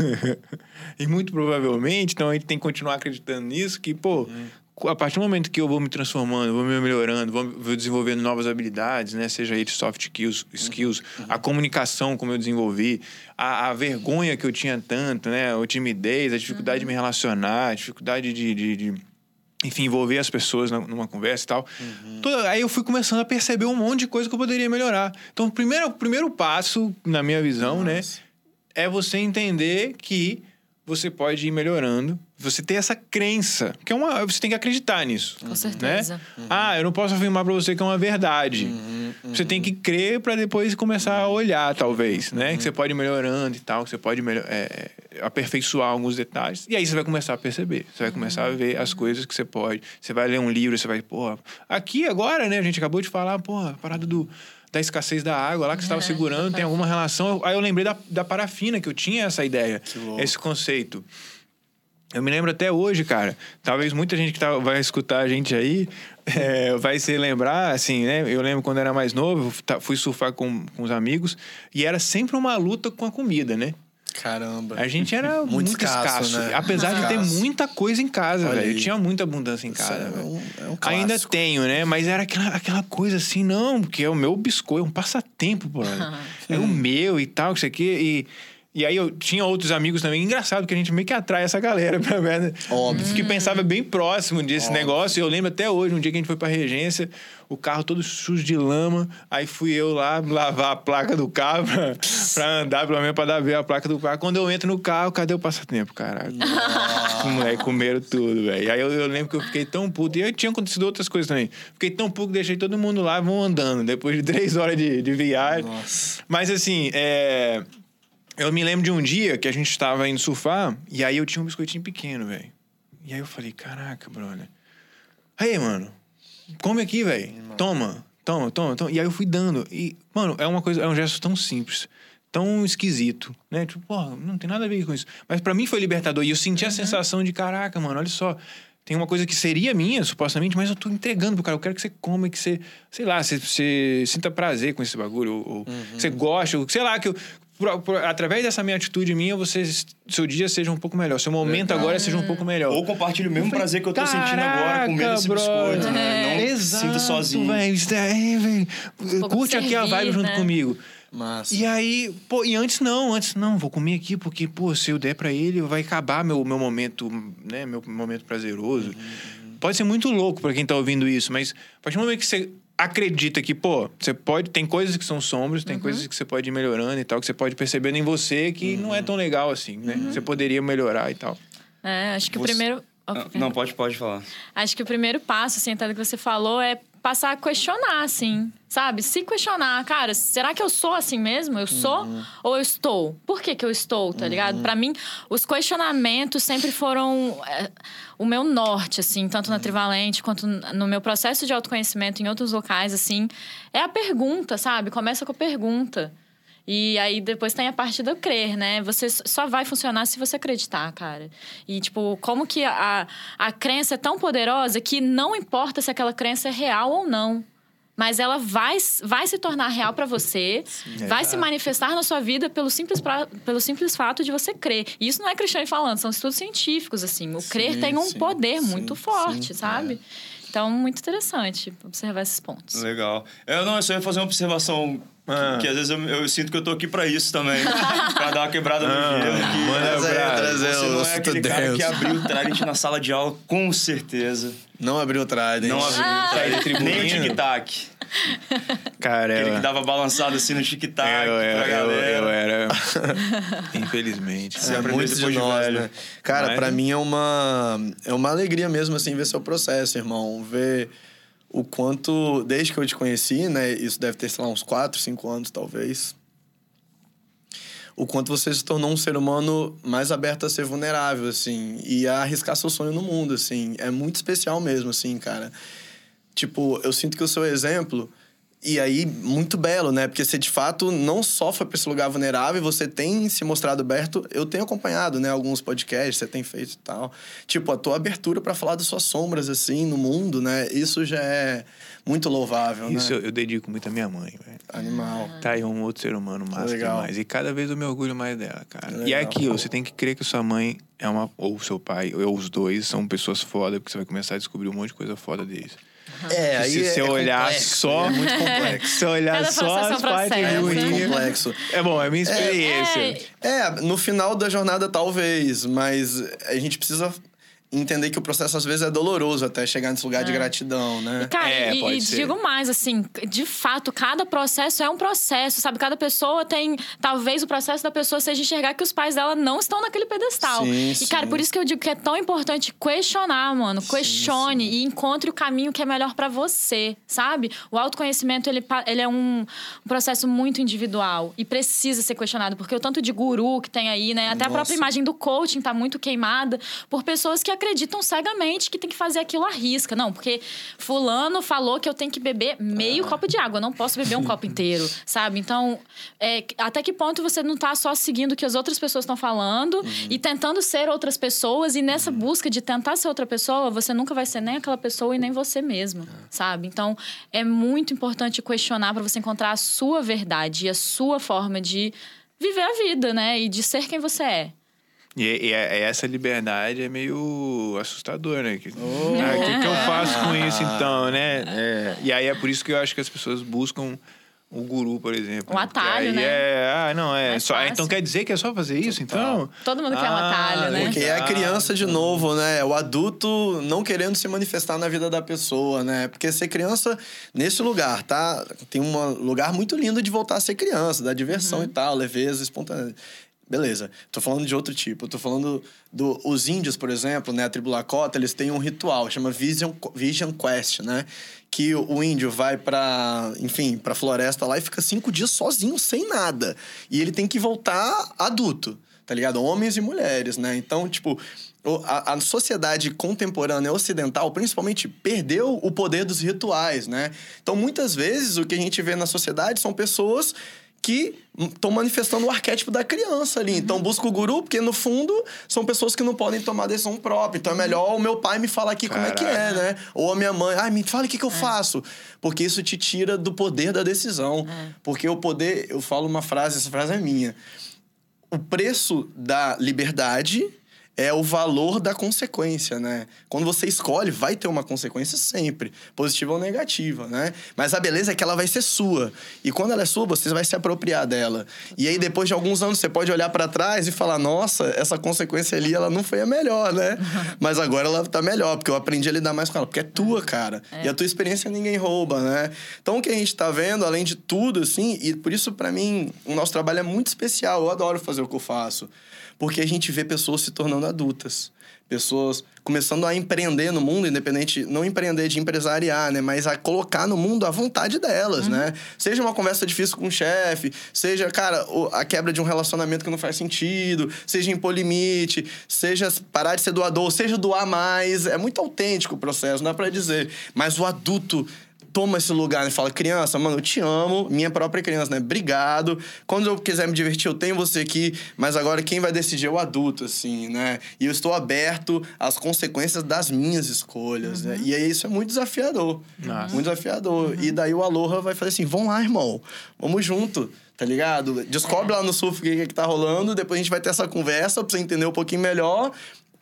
e muito provavelmente, então a gente tem que continuar acreditando nisso, que, pô, a partir do momento que eu vou me transformando, vou me melhorando, vou, vou desenvolvendo novas habilidades, né? Seja ele soft skills, skills a comunicação como eu desenvolvi, a, a vergonha que eu tinha tanto, né? A timidez, a dificuldade de me relacionar, a dificuldade de- de- de enfim, envolver as pessoas numa conversa e tal. Toda- aí eu fui começando a perceber um monte de coisa que eu poderia melhorar. Então, o primeiro, primeiro passo, na minha visão, né, é você entender que você pode ir melhorando. Você ter essa crença, que é uma, você tem que acreditar nisso. Com certeza. Né? Ah, eu não posso afirmar pra você que é uma verdade. Você tem que crer pra depois começar a olhar, talvez, né? Que você pode ir melhorando e tal, que você pode melhor, é, aperfeiçoar alguns detalhes. E aí você vai começar a perceber. Você vai começar a ver as coisas que você pode. Você vai ler um livro, você vai, pô, aqui agora, né? A gente acabou de falar, pô, a parada do da escassez da água lá que você estava É, segurando, tem alguma relação. Aí eu lembrei da, da parafina, que eu tinha essa ideia, esse conceito. Eu me lembro até hoje, cara. Talvez muita gente que tá, vai escutar a gente aí é, vai se lembrar, assim, né? Eu lembro quando eu era mais novo, ta- fui surfar com, com os amigos e era sempre uma luta com a comida, né? Caramba. A gente era muito, Muito escasso, escasso, né? apesar de ter muita coisa em casa, Olha velho. Eu tinha muita abundância em casa, é um- é um Ainda tenho, né? Mas era aquela, aquela coisa assim, não, porque é o meu biscoito, é um passatempo, pô. é o meu e tal, isso aqui. E, e aí eu tinha outros amigos também. Engraçado que a gente meio que atrai essa galera pra ver. Óbvio. Que pensava bem próximo desse Óbvio. negócio. E eu lembro até hoje, um dia que a gente foi pra regência, o carro todo sujo de lama. Aí fui eu lá lavar a placa do carro pra, pra andar, pelo menos pra dar ver a placa do carro. Quando eu entro no carro, cadê o passatempo, caralho? Os moleques comeram tudo, velho. Aí eu, eu lembro que eu fiquei tão puto. E aí tinha acontecido outras coisas também. Fiquei tão puto que deixei todo mundo lá, vão andando. Depois de três horas de, de viagem. Nossa. Mas assim, é... eu me lembro de um dia que a gente estava indo surfar e aí eu tinha um biscoitinho pequeno, velho. E aí eu falei, caraca, brother. Aí, mano, come aqui, velho. Toma, toma, toma, toma. E aí eu fui dando. E, mano, é uma coisa, é um gesto tão simples, tão esquisito, né? Tipo, porra, não tem nada a ver com isso. Mas pra mim foi libertador. E eu senti a sensação de, caraca, mano, olha só. Tem uma coisa que seria minha, supostamente, mas eu tô entregando pro cara. Eu quero que você coma, que você, sei lá, você, você sinta prazer com esse bagulho, ou, ou que você goste, ou sei lá, que eu, por- por- através dessa minha atitude minha, você, seu dia seja um pouco melhor. Seu momento agora seja um pouco melhor. Ou compartilhe o mesmo falei, prazer que eu tô sentindo agora com "Caraca, esse brother." biscoito, né? Não Exato, sinta sozinho. velho. Isso é, velho. pouco Curte aqui a servir, vibe junto né? comigo. Massa. E aí, pô, e antes não, antes não, vou comer aqui porque, pô, se eu der pra ele, vai acabar meu, meu momento, né, meu momento prazeroso. Pode ser muito louco pra quem tá ouvindo isso, mas a partir do momento que você acredita que, pô, você pode, tem coisas que são sombras, tem coisas que você pode ir melhorando e tal, que você pode percebendo em você que não é tão legal assim, né? Você poderia melhorar e tal. É, acho que Você- o primeiro. Ah, Não, pode, pode falar. Acho que o primeiro passo, assim, até do que você falou, é passar a questionar, assim, sabe? Se questionar, cara, será que eu sou assim mesmo? Eu sou ou eu estou? Por que, que eu estou, tá ligado? Pra mim, os questionamentos sempre foram é, o meu norte, assim, tanto na Trivalente quanto no meu processo de autoconhecimento em outros locais, assim. É a pergunta, sabe? Começa com a pergunta. E aí depois tem a parte do crer, né? Você só vai funcionar se você acreditar, cara. E, tipo, como que a, a crença é tão poderosa que não importa se aquela crença é real ou não. Mas ela vai, vai se tornar real pra você, vai se manifestar na sua vida pelo simples, pra- pelo simples fato de você crer. E isso não é Cristiane falando, são estudos científicos, assim. O crer Sim, tem um sim, poder sim, muito forte, sim, sabe? Então, muito interessante observar esses pontos. Legal. Eu não, eu só ia fazer uma observação Ah. que, que às vezes eu, eu sinto que eu tô aqui pra isso também. pra dar uma quebrada no Ah, gelo. que manda brasa. trazer Você não é aquele cara Deus. que abriu o Trident na sala de aula, com certeza. Não abriu o Trident. Não abriu o Trident. tribuninho. Nem o tic-tac. Cara, Aquele eu, que dava balançado assim no tic-tac eu, pra eu, eu, galera. eu era. Infelizmente. Você É muito de depois de nós, né? Cara, Mas- pra mim é uma é uma alegria mesmo assim ver seu processo, irmão, ver o quanto desde que eu te conheci, né, isso deve ter sei lá uns 4, 5 anos talvez. O quanto você se tornou um ser humano mais aberto a ser vulnerável assim e a arriscar seu sonho no mundo, assim. É muito especial mesmo assim, cara. Tipo, eu sinto que o seu exemplo e aí, muito belo, né? Porque você de fato não só foi pra esse lugar vulnerável, você tem se mostrado aberto. Eu tenho acompanhado, né? Alguns podcasts, você tem feito e tal. Tipo, a tua abertura pra falar das suas sombras, assim, no mundo, né? Isso já é muito louvável, Isso né? eu, eu dedico muito à minha mãe, velho. Animal. Tá aí um outro ser humano massa Legal. demais. E cada vez eu me orgulho mais dela, cara. E é Legal. aquilo, você tem que crer que sua mãe é uma. Ou seu pai, ou os dois, são pessoas foda, porque você vai começar a descobrir um monte de coisa foda deles. É, aí se você é olhar complexo, só. é muito complexo. Se olhar Cada só é as partes. É muito ruins. complexo. É bom, é minha experiência. É, É, no final da jornada talvez, mas a gente precisa entender que o processo às vezes é doloroso até chegar nesse lugar de gratidão, né? E, cara, É, e, pode e ser. digo mais, assim, de fato, cada processo é um processo, sabe? Cada pessoa tem. Talvez o processo da pessoa seja enxergar que os pais dela não estão naquele pedestal. Sim, e, cara, sim. por isso que eu digo que é tão importante questionar, mano. Questione e encontre o caminho que é melhor pra você, sabe? O autoconhecimento, ele, ele é um, processo muito individual e precisa ser questionado, porque o tanto de guru que tem aí, né? Até a Nossa. própria imagem do coaching tá muito queimada por pessoas que acreditam cegamente que tem que fazer aquilo à risca. Não, porque fulano falou que eu tenho que beber meio Ah. copo de água, eu não posso beber um copo inteiro, sabe? Então, é, até que ponto você não tá só seguindo o que as outras pessoas estão falando Uhum. e tentando ser outras pessoas e nessa busca de tentar ser outra pessoa, você nunca vai ser nem aquela pessoa e nem você mesmo, É. sabe? Então, é muito importante questionar para você encontrar a sua verdade e a sua forma de viver a vida, né? E de ser quem você é. E, e- e essa liberdade é meio assustador, né? Que, Oh. ah, o que, que eu faço com isso então, né? É, e aí é por isso que eu acho que as pessoas buscam o guru, por exemplo. Um atalho, aí né? É, ah, não, é Mais só. ah, fácil. Então quer dizer que é só fazer isso, então? Todo mundo quer um Ah, atalho, né? Porque é a Exato. criança de novo, né? O adulto não querendo se manifestar na vida da pessoa, né? Porque ser criança nesse lugar, tá? Tem um lugar muito lindo de voltar a ser criança, da diversão Uhum. e tal, leveza, espontaneidade. Beleza. Tô falando de outro tipo. Tô falando do os índios, por exemplo, né, a tribo Lakota, eles têm um ritual, chama Vision Vision Quest, né? Que o, o índio vai pra, enfim, pra floresta lá e fica cinco dias sozinho, sem nada. E ele tem que voltar adulto tá ligado? Homens e mulheres, né? Então, tipo, a, a sociedade contemporânea ocidental, principalmente, perdeu o poder dos rituais, né? Então, muitas vezes, o que a gente vê na sociedade são pessoas que estão manifestando o arquétipo da criança ali. Então, busca o guru, porque, no fundo, são pessoas que não podem tomar decisão própria. Então, é melhor o meu pai me falar aqui como é que é, Caraca. né? Ou a minha mãe, ai, me fala o que, que eu faço. Porque isso te tira do poder da decisão. Porque o poder, eu falo uma frase, essa frase é minha o preço da liberdade é o valor da consequência, né? Quando você escolhe, vai ter uma consequência sempre, positiva ou negativa, né? Mas a beleza é que ela vai ser sua. E quando ela é sua, você vai se apropriar dela. E aí depois de alguns anos você pode olhar para trás e falar: "Nossa, essa consequência ali ela não foi a melhor, né? Mas agora ela tá melhor, porque eu aprendi a lidar mais com ela, porque é tua, cara. E a tua experiência ninguém rouba, né? Então o que a gente tá vendo, além de tudo assim, e por isso para mim o nosso trabalho é muito especial. Eu adoro fazer o que eu faço. Porque a gente vê pessoas se tornando adultas. Pessoas começando a empreender no mundo, independente, não empreender de empresariar, né? Mas a colocar no mundo a vontade delas, né? Seja uma conversa difícil com o chefe, seja, cara, a quebra de um relacionamento que não faz sentido, seja impor limite, seja parar de ser doador, seja doar mais. É muito autêntico o processo, não dá pra dizer. Mas o adulto toma esse lugar e fala: criança, mano, eu te amo, minha própria criança, né? Obrigado. Quando eu quiser me divertir, eu tenho você aqui, mas agora quem vai decidir é o adulto, assim, né? E eu estou aberto às consequências das minhas escolhas, né? E aí isso é muito desafiador. Nossa. Muito desafiador. E daí o Aloha vai fazer assim: vamos lá, irmão, vamos junto. Tá ligado? Descobre lá no surf o que, que tá rolando, depois a gente vai ter essa conversa pra você entender um pouquinho melhor.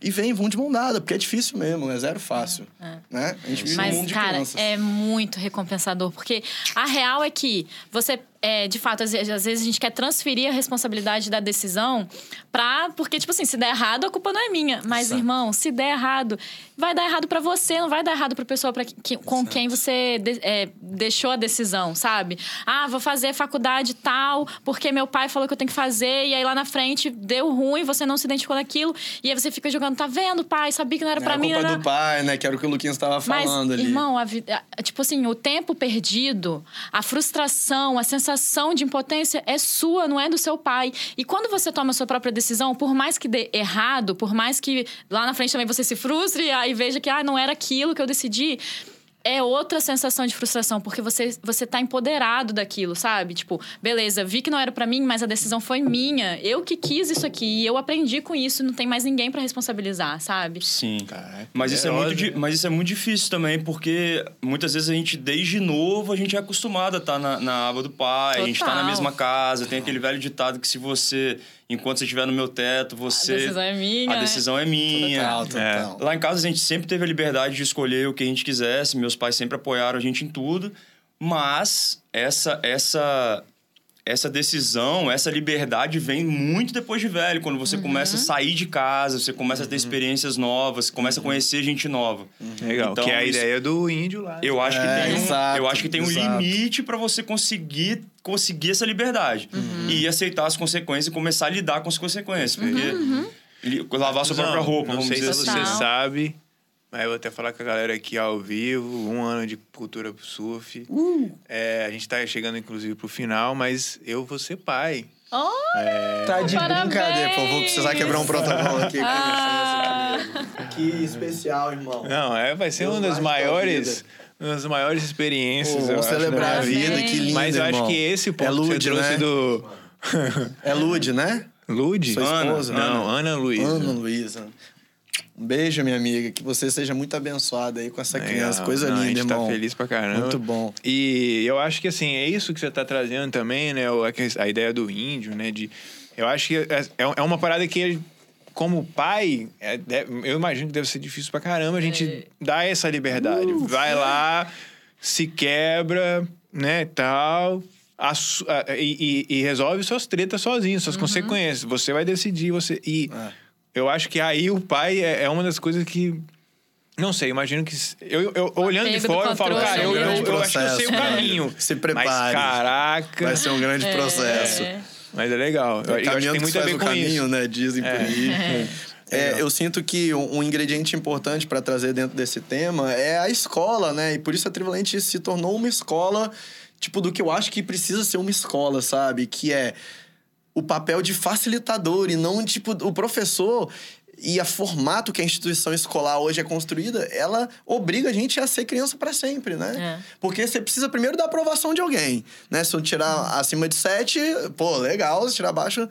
E vem, vão de mão dada, porque é difícil mesmo, é zero fácil. Né? A gente vive Mas, mundo de cara, crianças. é muito recompensador. Porque a real é que você, é, de fato, às vezes, às vezes a gente quer transferir a responsabilidade da decisão pra. Porque, tipo assim, se der errado, a culpa não é minha. Mas, irmão, se der errado, vai dar errado pra você, não vai dar errado pra pessoa pra que- com quem você de- é, deixou a decisão, sabe? Ah, vou fazer faculdade tal, porque meu pai falou que eu tenho que fazer, e aí lá na frente deu ruim, você não se identificou naquilo, e aí você fica jogando, tá vendo, pai? Sabia que não era É pra a mim, culpa né? do pai, né? Que era o que o Luquinhas estava Mas, falando ali. irmão, a vida, a- tipo assim, o tempo perdido, a frustração, a sensação de impotência é sua, não é do seu pai. E quando você toma a sua própria decisão, por mais que dê errado, por mais que lá na frente também você se frustre e veja que ah, não era aquilo que eu decidi. É outra sensação de frustração, porque você, você tá empoderado daquilo, sabe? Tipo, beleza, vi que não era pra mim, mas a decisão foi minha. Eu que quis isso aqui, e eu aprendi com isso, não tem mais ninguém pra responsabilizar, sabe? Sim. Caraca, Mas isso, é muito, poderosa. di- mas isso é muito difícil também, porque muitas vezes a gente, desde novo, a gente é acostumado a estar na, na aba do pai, a gente tá na Total. mesma casa, tem aquele velho ditado que se você, enquanto você estiver no meu teto, você. A decisão é minha. A né? decisão é minha. Total, total. Lá em casa a gente sempre teve a liberdade de escolher o que a gente quisesse, meus pais sempre apoiaram a gente em tudo, mas essa essa essa decisão, essa liberdade vem muito depois de velho, quando você começa a sair de casa, você começa a ter experiências novas, começa a conhecer gente nova. Legal, Então, que é a isso- ideia do índio lá. Eu acho que É, tem um, exato, eu acho que tem um limite para você conseguir conseguir essa liberdade e aceitar as consequências e começar a lidar com as consequências, porque li- lavar sua própria Não, roupa, Não vamos sei dizer se assim. você Total. sabe, mas eu vou até falar com a galera aqui ao vivo, um ano de cultura surf. Uh! É, a gente tá chegando, inclusive, pro final, mas eu vou ser pai. Oh, Tá de Parabéns! brincadeira. Pô, vou precisar quebrar um protocolo aqui. Ah. Que especial, irmão. Não, é, vai ser Deus uma das guarde tua maiores, das maiores experiências. Vamos acho, celebrar a vida, que lindo, Mas eu acho irmão. que esse ponto é que Lud, você trouxe né? do... É Lud, né? Lud? Sua Ana, esposa. Não, Ana Luísa. Ana Luísa. Um beijo, minha amiga. Que você seja muito abençoada aí com essa criança. Legal. Coisa Não, linda, A gente irmão. tá feliz pra caramba. Muito bom. E eu acho que, assim, é isso que você tá trazendo também, né? A, que- ideia do índio, né? De, eu acho que é, é uma parada que, como pai, é- eu imagino que deve ser difícil pra caramba a gente dar essa liberdade. Vai lá, se quebra, né, tal... assu- e, e- e resolve suas tretas sozinho, suas consequências. Você vai decidir, você... E É. eu acho que aí o pai é, é uma das coisas que... Não sei, imagino que... Eu, eu- olhando de fora, eu falo, cara, é eu, eu, eu acho que eu sei o né? caminho. Se Mas, prepare. caraca... Vai ser um grande É. processo. Mas é legal. Eu, eu acho que tem muito a ver o com caminho, isso. né? Dizem por aí. É, eu sinto que um, um ingrediente importante para trazer dentro desse tema é a escola, né? E por isso a Trivalente se tornou uma escola, tipo, do que eu acho que precisa ser uma escola, sabe? Que é o papel de facilitador e não, tipo, o professor e a formato que a instituição escolar hoje é construída, ela obriga a gente a ser criança para sempre, né? É. Porque você precisa primeiro da aprovação de alguém, né? Se eu tirar acima de sete, pô, legal, se tirar abaixo...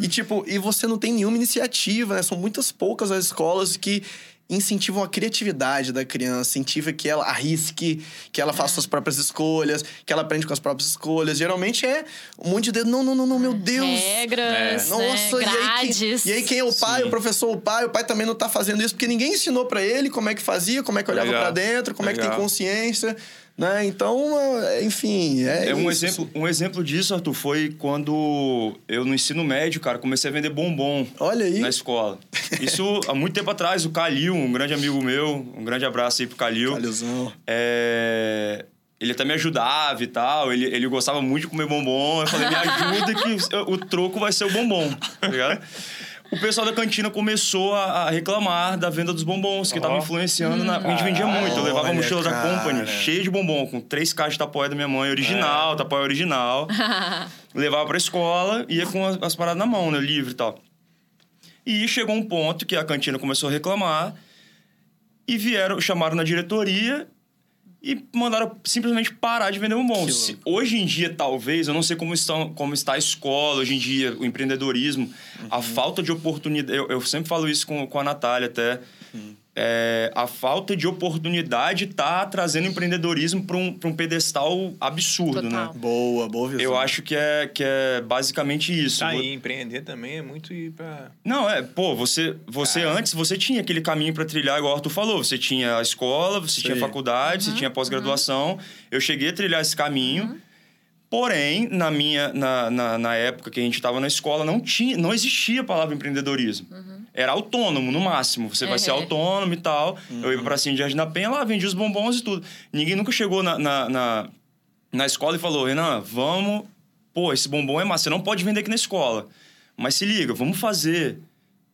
E, tipo, e você não tem nenhuma iniciativa, né? São muitas poucas as escolas que incentivam a criatividade da criança, incentiva que ela arrisque, que ela faça suas próprias escolhas, que ela aprende com as próprias escolhas. Geralmente é um monte de dedo, não, não, não, não, meu Deus. Regras, Nossa, né? e, aí grades. quem, e aí quem é o pai, Sim. o professor, o pai, o pai também não tá fazendo isso porque ninguém ensinou pra ele como é que fazia, como é que olhava Legal. pra dentro, como é que tem Legal. consciência, né? Então, é, enfim, é, É um isso. exemplo, um exemplo disso, Arthur, foi quando eu no ensino médio, cara, comecei a vender bombom Olha aí. na escola. Isso há muito tempo atrás, o Calil, um grande amigo meu, um grande abraço aí pro Calil. Calilzão. É, Ele até me ajudava e tal, ele, ele gostava muito de comer bombom. Eu falei, me ajuda que o, o troco vai ser o bombom, tá ligado? O pessoal da cantina começou a, a reclamar da venda dos bombons, que tava influenciando na... A gente vendia muito, eu levava a Olha, mochila da. Company cheia de bombom, com três caixas de tapoé da minha mãe, É. original, tapoé original. levava pra escola, ia com as, as paradas na mão, né, livre e tal. E chegou um ponto que a cantina começou a reclamar e vieram, chamaram na diretoria e mandaram simplesmente parar de vender bombom. Se- hoje em dia, talvez, eu não sei como, estão, como está a escola hoje em dia, o empreendedorismo, a falta de oportunidade. Eu, eu sempre falo isso com, com a Natália até. É, a falta de oportunidade tá trazendo empreendedorismo para um, pra um pedestal absurdo, Total. né? Boa, boa visão. Eu acho que é, que é basicamente isso. Tá Vo- aí, empreender também é muito ir pra. Não, é, pô, você, você antes, você tinha aquele caminho para trilhar, igual o Arthur falou. Você tinha a escola, você tinha Sim. faculdade, você tinha pós-graduação. Eu cheguei a trilhar esse caminho. Porém, na minha na, na, na época que a gente estava na escola, não tinha, não existia a palavra empreendedorismo. Era autônomo, no máximo. Você vai ser Uhum. autônomo e tal. Eu ia pra Pracinha de Jardim da Penha, lá vendia os bombons e tudo. Ninguém nunca chegou na, na, na, na escola e falou, Renan, vamos... Pô, esse bombom é massa, você não pode vender aqui na escola. Mas se liga, vamos fazer...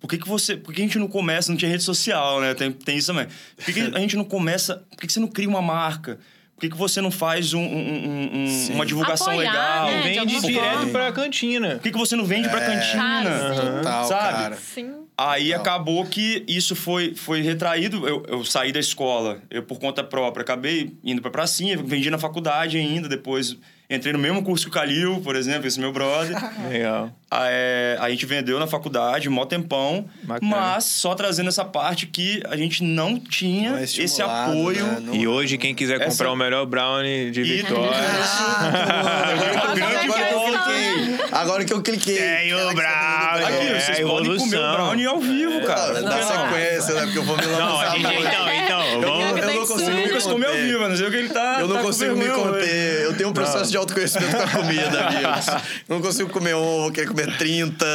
Por que, que você. Por que a gente não começa? Não tinha rede social, né? Tem, tem isso também. Por que, que a gente não começa. Por que, que você não cria uma marca? Por que, que você não faz um- um- um- um- uma divulgação Apoiar, legal? né? de Vende direto forma. pra cantina. Por que, que você não vende pra É. cantina? Cara, sim. Total, Sabe? cara. Sim. Aí Total. acabou que isso foi, foi retraído. Eu, eu saí da escola, eu por conta própria, acabei indo pra pracinha, vendi na faculdade ainda, depois entrei no mesmo curso que o Calil, por exemplo, esse meu brother. Legal. Ah, é, a gente vendeu na faculdade, mó tempão, Bacana. mas só trazendo essa parte que a gente não tinha Não é esse apoio. né? Não- E hoje, quem quiser Essa- comprar o melhor brownie de E- Vitória. Agora, agora que eu cliquei. Agora que eu cliquei. Tem o Caraca, brownie. Aqui, É, vocês podem comer o evolução. brownie ao vivo, cara. Cara, Por dá não? sequência, né? Porque eu vou me lançar. Não, a gente, não, consigo me Lucas comeu vivo, não sei o que ele tá. Eu não tá consigo me conter. Eu tenho um processo de autoconhecimento com a comida, amigos. Não consigo comer um, vou querer comer 30.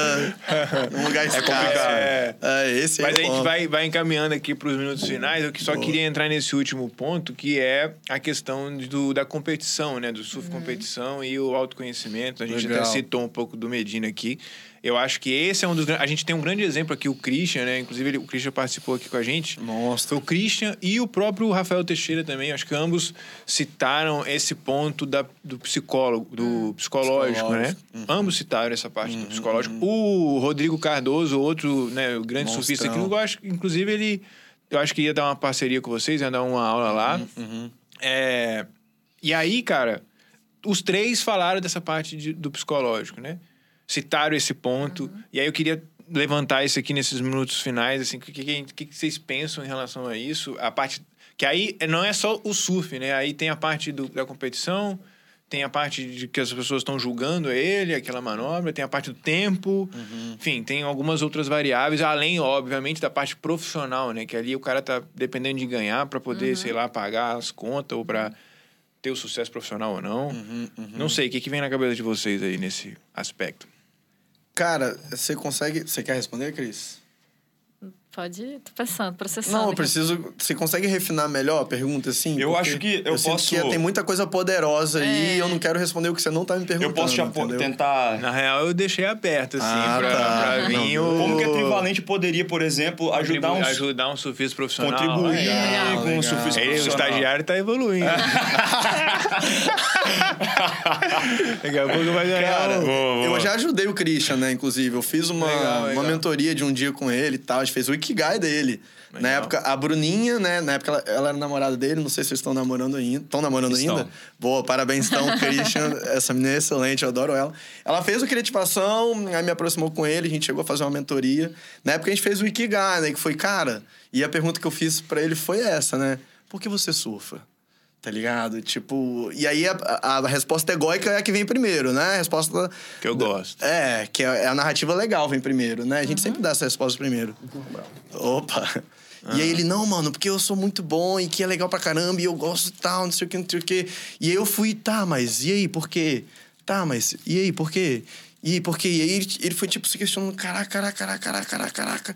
Num lugar escasso. complicado. É, é, esse Mas é a gente vai, vai encaminhando aqui para os minutos finais. Eu que só queria entrar nesse último ponto, que é a questão do, da competição, né? Do surf competição e o autoconhecimento. A gente Legal. até citou um pouco do Medina aqui. Eu acho que esse é um dos grandes. A gente tem um grande exemplo aqui, o Christian, né? Inclusive, ele- o Christian participou aqui com a gente. Monstro. Foi o Christian e o próprio Rafael Teixeira também. Acho que ambos citaram esse ponto da, do psicólogo, do psicológico, né? Psicológico. Ambos citaram essa parte do psicológico. O Rodrigo Cardoso, outro, né, o grande Monstrão. surfista aqui, eu acho, que, inclusive ele, eu acho que ia dar uma parceria com vocês, ia dar uma aula lá. É, e aí, cara, os três falaram dessa parte de- do psicológico, né? Citaram esse ponto. E aí eu queria levantar isso aqui nesses minutos finais, assim, o que, que, que que vocês pensam em relação a isso? A parte. Que aí não é só o surf, né? Aí tem a parte do- da competição, tem a parte de que as pessoas estão julgando ele, aquela manobra, tem a parte do tempo, enfim, tem algumas outras variáveis, além, obviamente, da parte profissional, né? Que ali o cara tá dependendo de ganhar para poder, sei lá, pagar as contas ou para ter o sucesso profissional ou não. Não sei, o que, que vem na cabeça de vocês aí nesse aspecto? Cara, você consegue. Você quer responder, Cris? Pode ir, tô pensando, processando. Não, eu preciso. Você consegue refinar melhor a pergunta, assim? Eu acho que eu sinto posso- que tem muita coisa poderosa aí É. e eu não quero responder o que você não tá me perguntando. Eu posso te entendeu? tentar. Na real, eu deixei aberto, assim, Ah, pra, tá. pra vir Não, o... Como que a Trivalente poderia, por exemplo, ajudar uns. ajudar um surfista profissional. Contribuir Legal. com legal. o surfista Aí, o profissional. estagiário tá evoluindo. Daqui a pouco vai ganhar. Cara, um- eu já ajudei o Christian, né? Inclusive, eu fiz uma, Legal, legal. uma mentoria de um dia com ele e tal. A gente fez o Ikigai dele. Na Legal. época, a Bruninha, né? Na época, ela, ela era namorada dele. Não sei se vocês estão namorando ainda. Estão namorando Estão. ainda? Boa, parabéns então, Christian. Essa menina é excelente, eu adoro ela. Ela fez o Criativação, aí me aproximou com ele, a gente chegou a fazer uma mentoria. Na época, a gente fez o Ikigai, né? Que foi, cara... E a pergunta que eu fiz pra ele foi essa, né? Por que você surfa? Tá ligado? Tipo... E aí, a, a, a resposta egóica é a que vem primeiro, né? A resposta... Que eu gosto. É, que é a narrativa legal vem primeiro, né? A gente sempre dá essa resposta primeiro. Opa! E aí ele, não, mano, porque eu sou muito bom e que é legal pra caramba e eu gosto e tal, não sei o que, não sei o que. E aí eu fui, tá, mas e aí, por quê? Tá, mas e aí, por quê? E aí, por quê? E aí ele, ele foi, tipo, se questionando, caraca, caraca, caraca, caraca, caraca.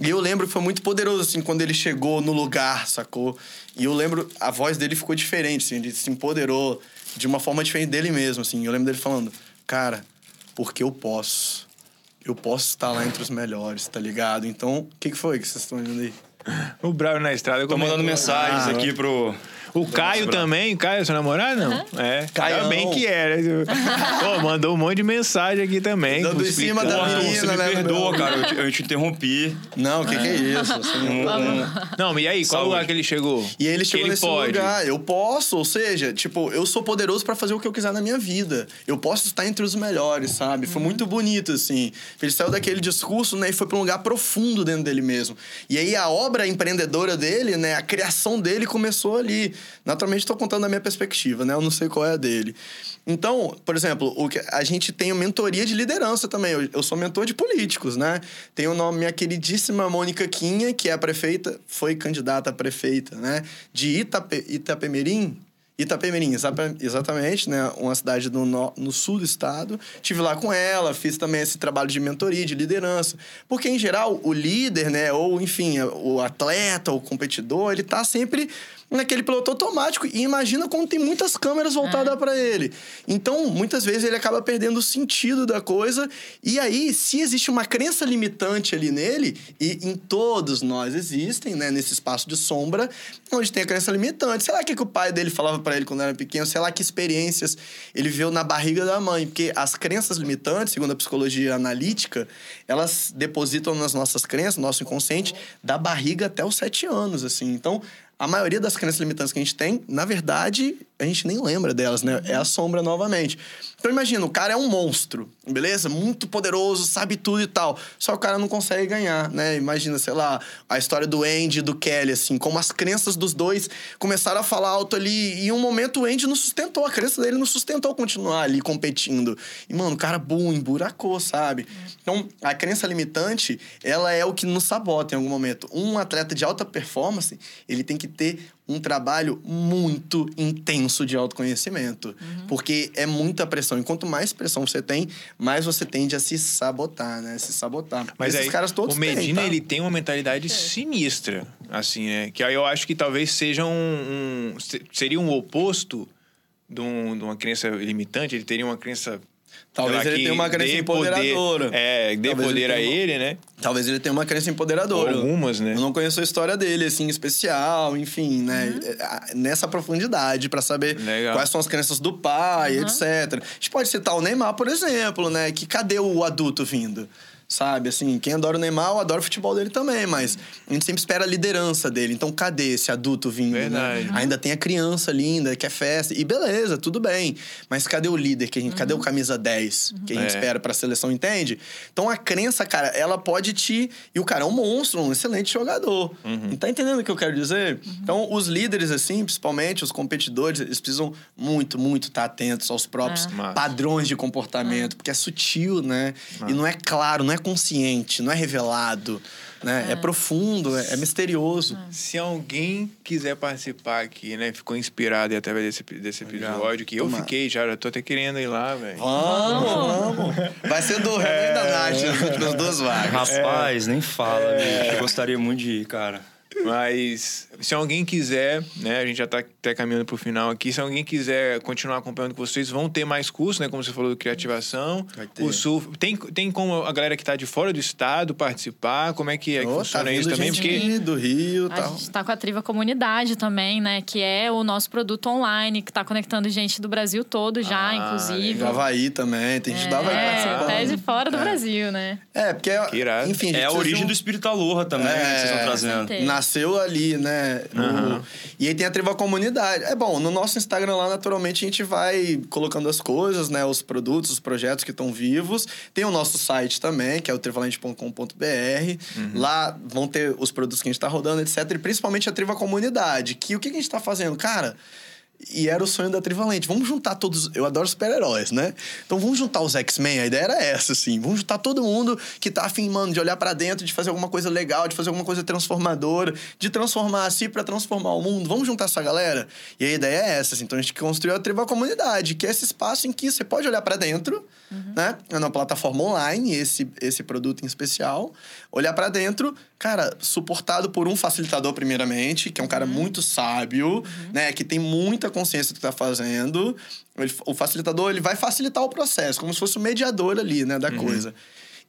E eu lembro que foi muito poderoso, assim, quando ele chegou no lugar, sacou? E eu lembro, a voz dele ficou diferente, assim, ele se empoderou de uma forma diferente dele mesmo, assim. Eu lembro dele falando, cara, porque eu posso. Eu posso estar lá entre os melhores, tá ligado? Então, o que, que foi que vocês estão olhando aí? O Bravo na estrada. Tô mandando mensagens Ah, aqui pro. O Caio também, Caio, seu namorado, não? É. Ainda bem que era. Pô, mandou um monte de mensagem aqui também. Dando em cima da menina. Você me né, perdoa, meu? cara, eu te, eu te interrompi. Não, o que, que é isso? Você não- Não, e aí, qual Saúde. lugar que ele chegou? E aí ele chegou ele nesse pode. lugar. Eu posso, ou seja, tipo, eu sou poderoso pra fazer o que eu quiser na minha vida. Eu posso estar entre os melhores, sabe? Foi muito bonito, assim. Ele saiu daquele discurso, né, e foi pra um lugar profundo dentro dele mesmo. E aí a obra empreendedora dele, né, a criação dele começou ali. Naturalmente, tô contando da minha perspectiva, né? Eu não sei qual é a dele. Então, por exemplo, o que a gente tem mentoria de liderança também. Eu, eu sou mentor de políticos, né? Tem o nome minha queridíssima Mônica Quinha, que é a prefeita, foi candidata a prefeita, né? De Itape, Itapemirim. Itapemirim, exata- exatamente, né? Uma cidade no, no, no sul do estado. Tive lá com ela, fiz também esse trabalho de mentoria, de liderança. Porque, em geral, o líder, né? Ou, enfim, o atleta, o competidor, ele tá sempre naquele piloto automático. E imagina quando tem muitas câmeras voltadas para ele. Então, muitas vezes ele acaba perdendo o sentido da coisa. E aí, se existe uma crença limitante ali nele, e em todos nós existem, né, nesse espaço de sombra, onde tem a crença limitante. Sei lá o que, que o pai dele falava para ele quando era pequeno, sei lá que experiências ele viveu na barriga da mãe. Porque as crenças limitantes, segundo a psicologia analítica, elas depositam nas nossas crenças, no nosso inconsciente, da barriga até os sete anos, assim. Então, a maioria das crenças limitantes que a gente tem, na verdade, a gente nem lembra delas, né? É a sombra novamente. Então imagina, o cara é um monstro, beleza? Muito poderoso, sabe tudo e tal. Só o cara não consegue ganhar, né? Imagina, sei lá, a história do Andy e do Kelly, assim, como as crenças dos dois começaram a falar alto ali. E em um momento o Andy não sustentou, a crença dele não sustentou continuar ali competindo. E, mano, o cara, bum, emburacou, sabe? Então, a crença limitante, ela é o que nos sabota em algum momento. Um atleta de alta performance, ele tem que ter um trabalho muito intenso de autoconhecimento. Porque é muita pressão. E quanto mais pressão você tem, mais você tende a se sabotar, né? Se sabotar. Mas Esses aí, caras todos o Medina, têm, tá? ele tem uma mentalidade sinistra, assim, né? Que aí eu acho que talvez seja um... um- se- seria um oposto de, um- de uma crença limitante. Ele teria uma crença... Talvez ele tenha uma crença empoderadora. Poder, é, dê Talvez ele poder a uma- ele, né? Talvez ele tenha uma crença empoderadora. Algumas, né? Eu não conheço a história dele, assim, especial, enfim, né? Uhum. É, Nessa profundidade, pra saber Legal. quais são as crenças do pai, etc. A gente pode citar o Neymar, por exemplo, né? Que cadê o adulto vindo? Sabe, assim, quem adora o Neymar, eu adoro o futebol dele também, mas a gente sempre espera a liderança dele. Então, cadê esse adulto vindo? né? Verdade. Ainda tem a criança linda, que é festa. E beleza, tudo bem. Mas cadê o líder? Que a gente, Cadê o camisa 10 que a gente É. espera pra seleção, entende? Então a crença, cara, ela pode te. E o cara é um monstro, um excelente jogador. Uhum. Tá entendendo o que eu quero dizer? Então, os líderes, assim, principalmente os competidores, eles precisam muito, muito estar atentos aos próprios Massa. padrões de comportamento, porque é sutil, né? E não é claro, não é consciente, não é revelado. Né? É. profundo, é, é misterioso. Se alguém quiser participar aqui, né? Ficou inspirado e através desse, desse episódio, que eu Tomara. fiquei já, já tô até querendo ir lá, velho. Vamos, vamos. Vai ser do Renan e da Nath nas últimas duas vagas. Rapaz, nem fala, bicho. Eu gostaria muito de ir, cara. Mas se alguém quiser, né? A gente já tá até caminhando pro final aqui. Se alguém quiser continuar acompanhando com vocês, vão ter mais cursos, né? Como você falou, do Criativação. Vai ter. O surf. Tem, tem como a galera que tá de fora do estado participar? Como é que, é que Ô, funciona tá isso também? gente Porque. do Rio e A tal. gente tá com a Triva Comunidade também, né? Que é o nosso produto online, que tá conectando gente do Brasil todo já, Ah, inclusive. Do Havaí também, tem gente do Havaí É, participando. até de fora do Brasil, né? É, porque, enfim, É a origem um- do espírito Aloha também, É, que vocês estão com trazendo. certeza. Nasceu ali, né? no- Aham. E aí tem a Triva Comunidade. É bom, no nosso Instagram lá, naturalmente, a gente vai colocando as coisas, né? Os produtos, os projetos que estão vivos. Tem o nosso site também, que é o trivalente.com.br. Lá vão ter os produtos que a gente tá rodando, etc. E principalmente a Triva Comunidade. Que o que a gente tá fazendo? Cara... E era o sonho da Trivalente. Vamos juntar todos. Eu adoro super-heróis, né? Então vamos juntar os X-Men. A ideia era essa, assim. Vamos juntar todo mundo que tá afim, mano, de olhar pra dentro, de fazer alguma coisa legal, de fazer alguma coisa transformadora, de transformar a si pra transformar o mundo. Vamos juntar essa galera? E a ideia é essa, assim. Então a gente construiu a Triva Comunidade, que é esse espaço em que você pode olhar pra dentro, né? É uma plataforma online, esse, esse produto em especial. Olhar pra dentro, cara, suportado por um facilitador, primeiramente, que é um cara muito sábio, né? Que tem muita consciência do que tá fazendo. Ele- o facilitador, ele vai facilitar o processo, como se fosse o mediador ali, né? Da coisa.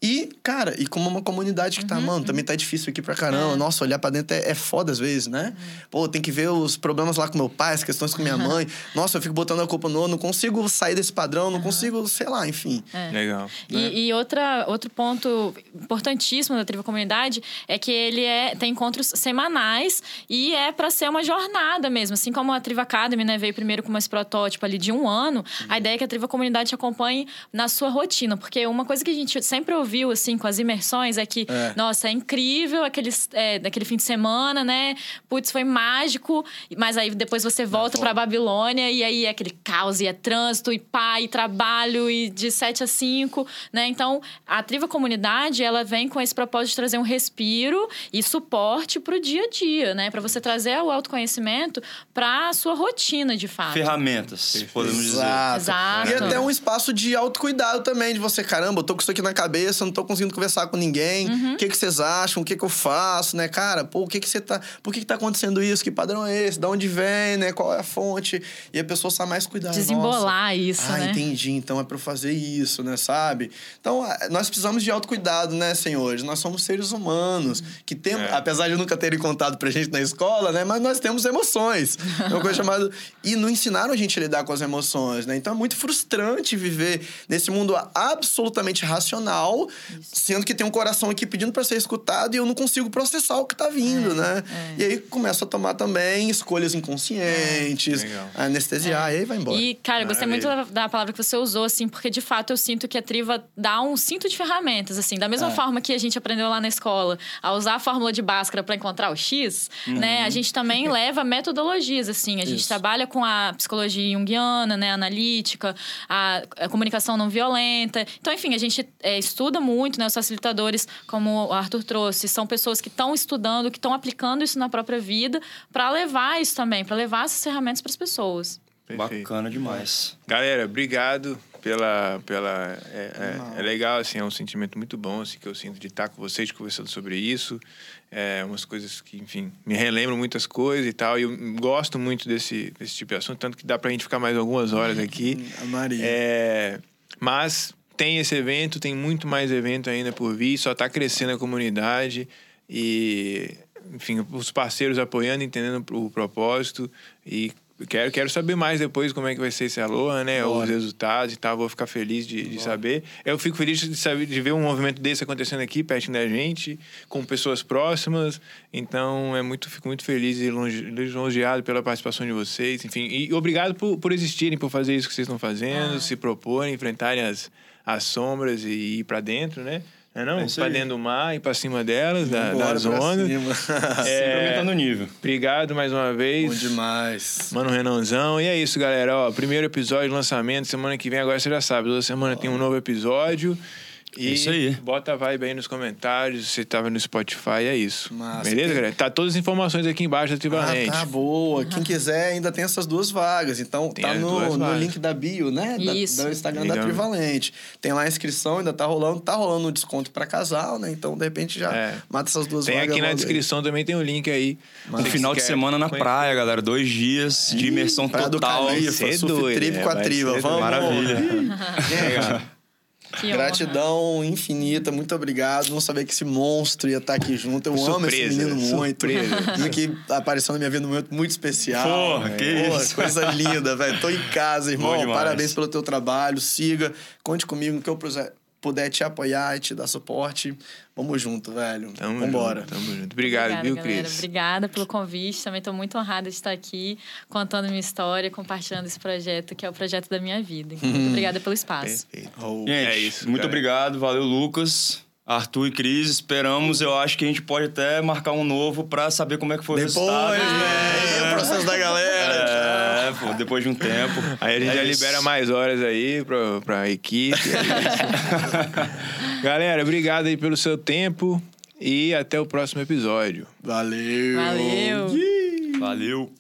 E, cara, e como uma comunidade que tá, mano, também tá difícil aqui pra caramba. Nossa, olhar pra dentro é, é foda às vezes, né? Pô, tem que ver os problemas lá com meu pai, as questões com minha mãe. Nossa, eu fico botando a culpa no, não consigo sair desse padrão, não consigo, sei lá, enfim. Legal. E, e outra, outro ponto importantíssimo da Triva Comunidade é que ele é, tem encontros semanais e é para ser uma jornada mesmo. Assim como a Triva Academy né, veio primeiro com esse protótipo ali de um ano, a ideia é que a Triva Comunidade te acompanhe na sua rotina. Porque uma coisa que a gente sempre ouviu assim com as imersões é que, É. nossa, é incrível aqueles, é, daquele fim de semana, né? Putz, foi mágico, mas aí depois você volta para Babilônia e aí é aquele caos e é trânsito e pai, e trabalho e de 7 a 5, né? Então, a Triva Comunidade, ela vem com esse propósito de trazer um respiro e suporte pro dia a dia, né? Para você trazer o autoconhecimento para a sua rotina, de fato. Ferramentas, podemos dizer. Exato. Exato. E até um espaço de autocuidado também, de você, caramba, eu tô com isso aqui na cabeça, não tô conseguindo conversar com ninguém. O que, que vocês acham? O que, que eu faço, né, cara? Pô, o que, que você tá. Por que, que tá acontecendo isso? Que padrão é esse? Da onde vem, né? Qual é a fonte? E a pessoa sabe mais cuidar. Desembolar Nossa. isso, ah, né? entendi. Então é pra eu fazer isso, né? Sabe? Então, nós precisamos de autocuidado, né, senhores? Nós somos seres humanos que temos, É. apesar de nunca terem contado pra gente na escola, né? Mas nós temos emoções. É uma coisa chamada. E não ensinaram a gente a lidar com as emoções, né? Então é muito frustrante viver nesse mundo absolutamente racional, sendo que tem um coração aqui pedindo pra ser escutado e eu não consigo processar o que tá vindo, né? E aí começa a tomar também escolhas inconscientes, Legal. anestesiar, e aí vai embora. E, cara, eu gostei muito da, da palavra que você usou, assim, porque de fato eu sinto que a Triva dá um cinto de ferramentas, assim, da mesma forma que a gente aprendeu lá na escola a usar a fórmula de Bhaskara para encontrar o X, né? A gente também leva metodologias, assim. A gente Isso. trabalha com a psicologia junguiana, né? Analítica, a, a comunicação não violenta. Então, enfim, a gente é, estuda muito, né? Os facilitadores, como o Arthur trouxe, são pessoas que estão estudando, que estão aplicando isso na própria vida para levar isso também, para levar essas ferramentas para as pessoas. Perfeito. Bacana demais. Galera, obrigado pela. pela é, é- é legal, assim, é um sentimento muito bom assim, que eu sinto de estar com vocês conversando sobre isso. É, umas coisas que, enfim, me relembram muitas coisas e tal. E eu gosto muito desse, desse tipo de assunto, tanto que dá pra gente ficar mais algumas horas aqui. A Maria. É, mas tem esse evento, tem muito mais evento ainda por vir, só está crescendo a comunidade e, enfim, os parceiros apoiando, entendendo o propósito e quero, quero saber mais depois como é que vai ser esse Aloha, né? Bora. Os resultados e tal, vou ficar feliz de, de saber. Eu fico feliz de saber de ver um movimento desse acontecendo aqui, pertinho da gente, com pessoas próximas. Então, é muito, fico muito feliz e lisonjeado pela participação de vocês. Enfim, e obrigado por, por existirem, por fazer isso que vocês estão fazendo, se proporem, enfrentarem as, as sombras e ir para dentro, né? Não é não? É pra dentro do mar, ir pra cima delas, da, das pra ondas. É, aumentando o nível. obrigado mais uma vez. Bom demais. Mano Renanzão. E é isso, galera. Ó, primeiro episódio, lançamento. Semana que vem, agora você já sabe. Toda semana tem um novo episódio. E É isso aí. bota a vibe aí nos comentários. Se você tava no Spotify, é isso. Massa. Beleza, galera? Tá todas as informações aqui embaixo da Ah, Trivalente. tá boa. Quem quiser ainda tem essas duas vagas. Então Tem tá no, no link da bio, né? Da- Isso. do Instagram Legal. da Trivalente. Tem lá a inscrição, ainda tá rolando. Tá rolando um desconto pra casal, né? Então, de repente, já É. mata essas duas Tem vagas. aqui na logo aí. descrição também tem o link aí. Um Você final de semana na conhecer. praia, galera. Dois dias de imersão do total. Califa, Vai ser surf doido, trip é, com a triva. ser Vamos. Maravilha. Que honra. Gratidão infinita, muito obrigado. Não sabia que esse monstro ia estar aqui junto. Eu amo esse Surpresa, menino muito. surpresa. Que apareceu na minha vida num momento muito especial. Porra, que Porra, isso. Coisa linda, velho. Tô em casa, irmão. Parabéns pelo teu trabalho. Siga, conte comigo no que eu puder te apoiar e te dar suporte. Vamos junto, velho. Tamo Vambora. junto, tamo junto. Obrigado, Obrigada, viu, galera. Cris? Obrigada pelo convite. Também estou muito honrada de estar aqui contando minha história, compartilhando esse projeto, que é o projeto da minha vida. Então, muito obrigada pelo espaço. Perfeito. Oh. Gente, É isso, muito cara. obrigado. Valeu, Lucas. Arthur e Cris, esperamos. Eu acho que a gente pode até marcar um novo pra saber como é que foi Depois, o resultado. velho. O processo da galera. É, pô, depois de um tempo. Aí a gente É já isso. libera mais horas aí pra, pra equipe. Galera, obrigado aí pelo seu tempo e até o próximo episódio. Valeu. Valeu! Valeu.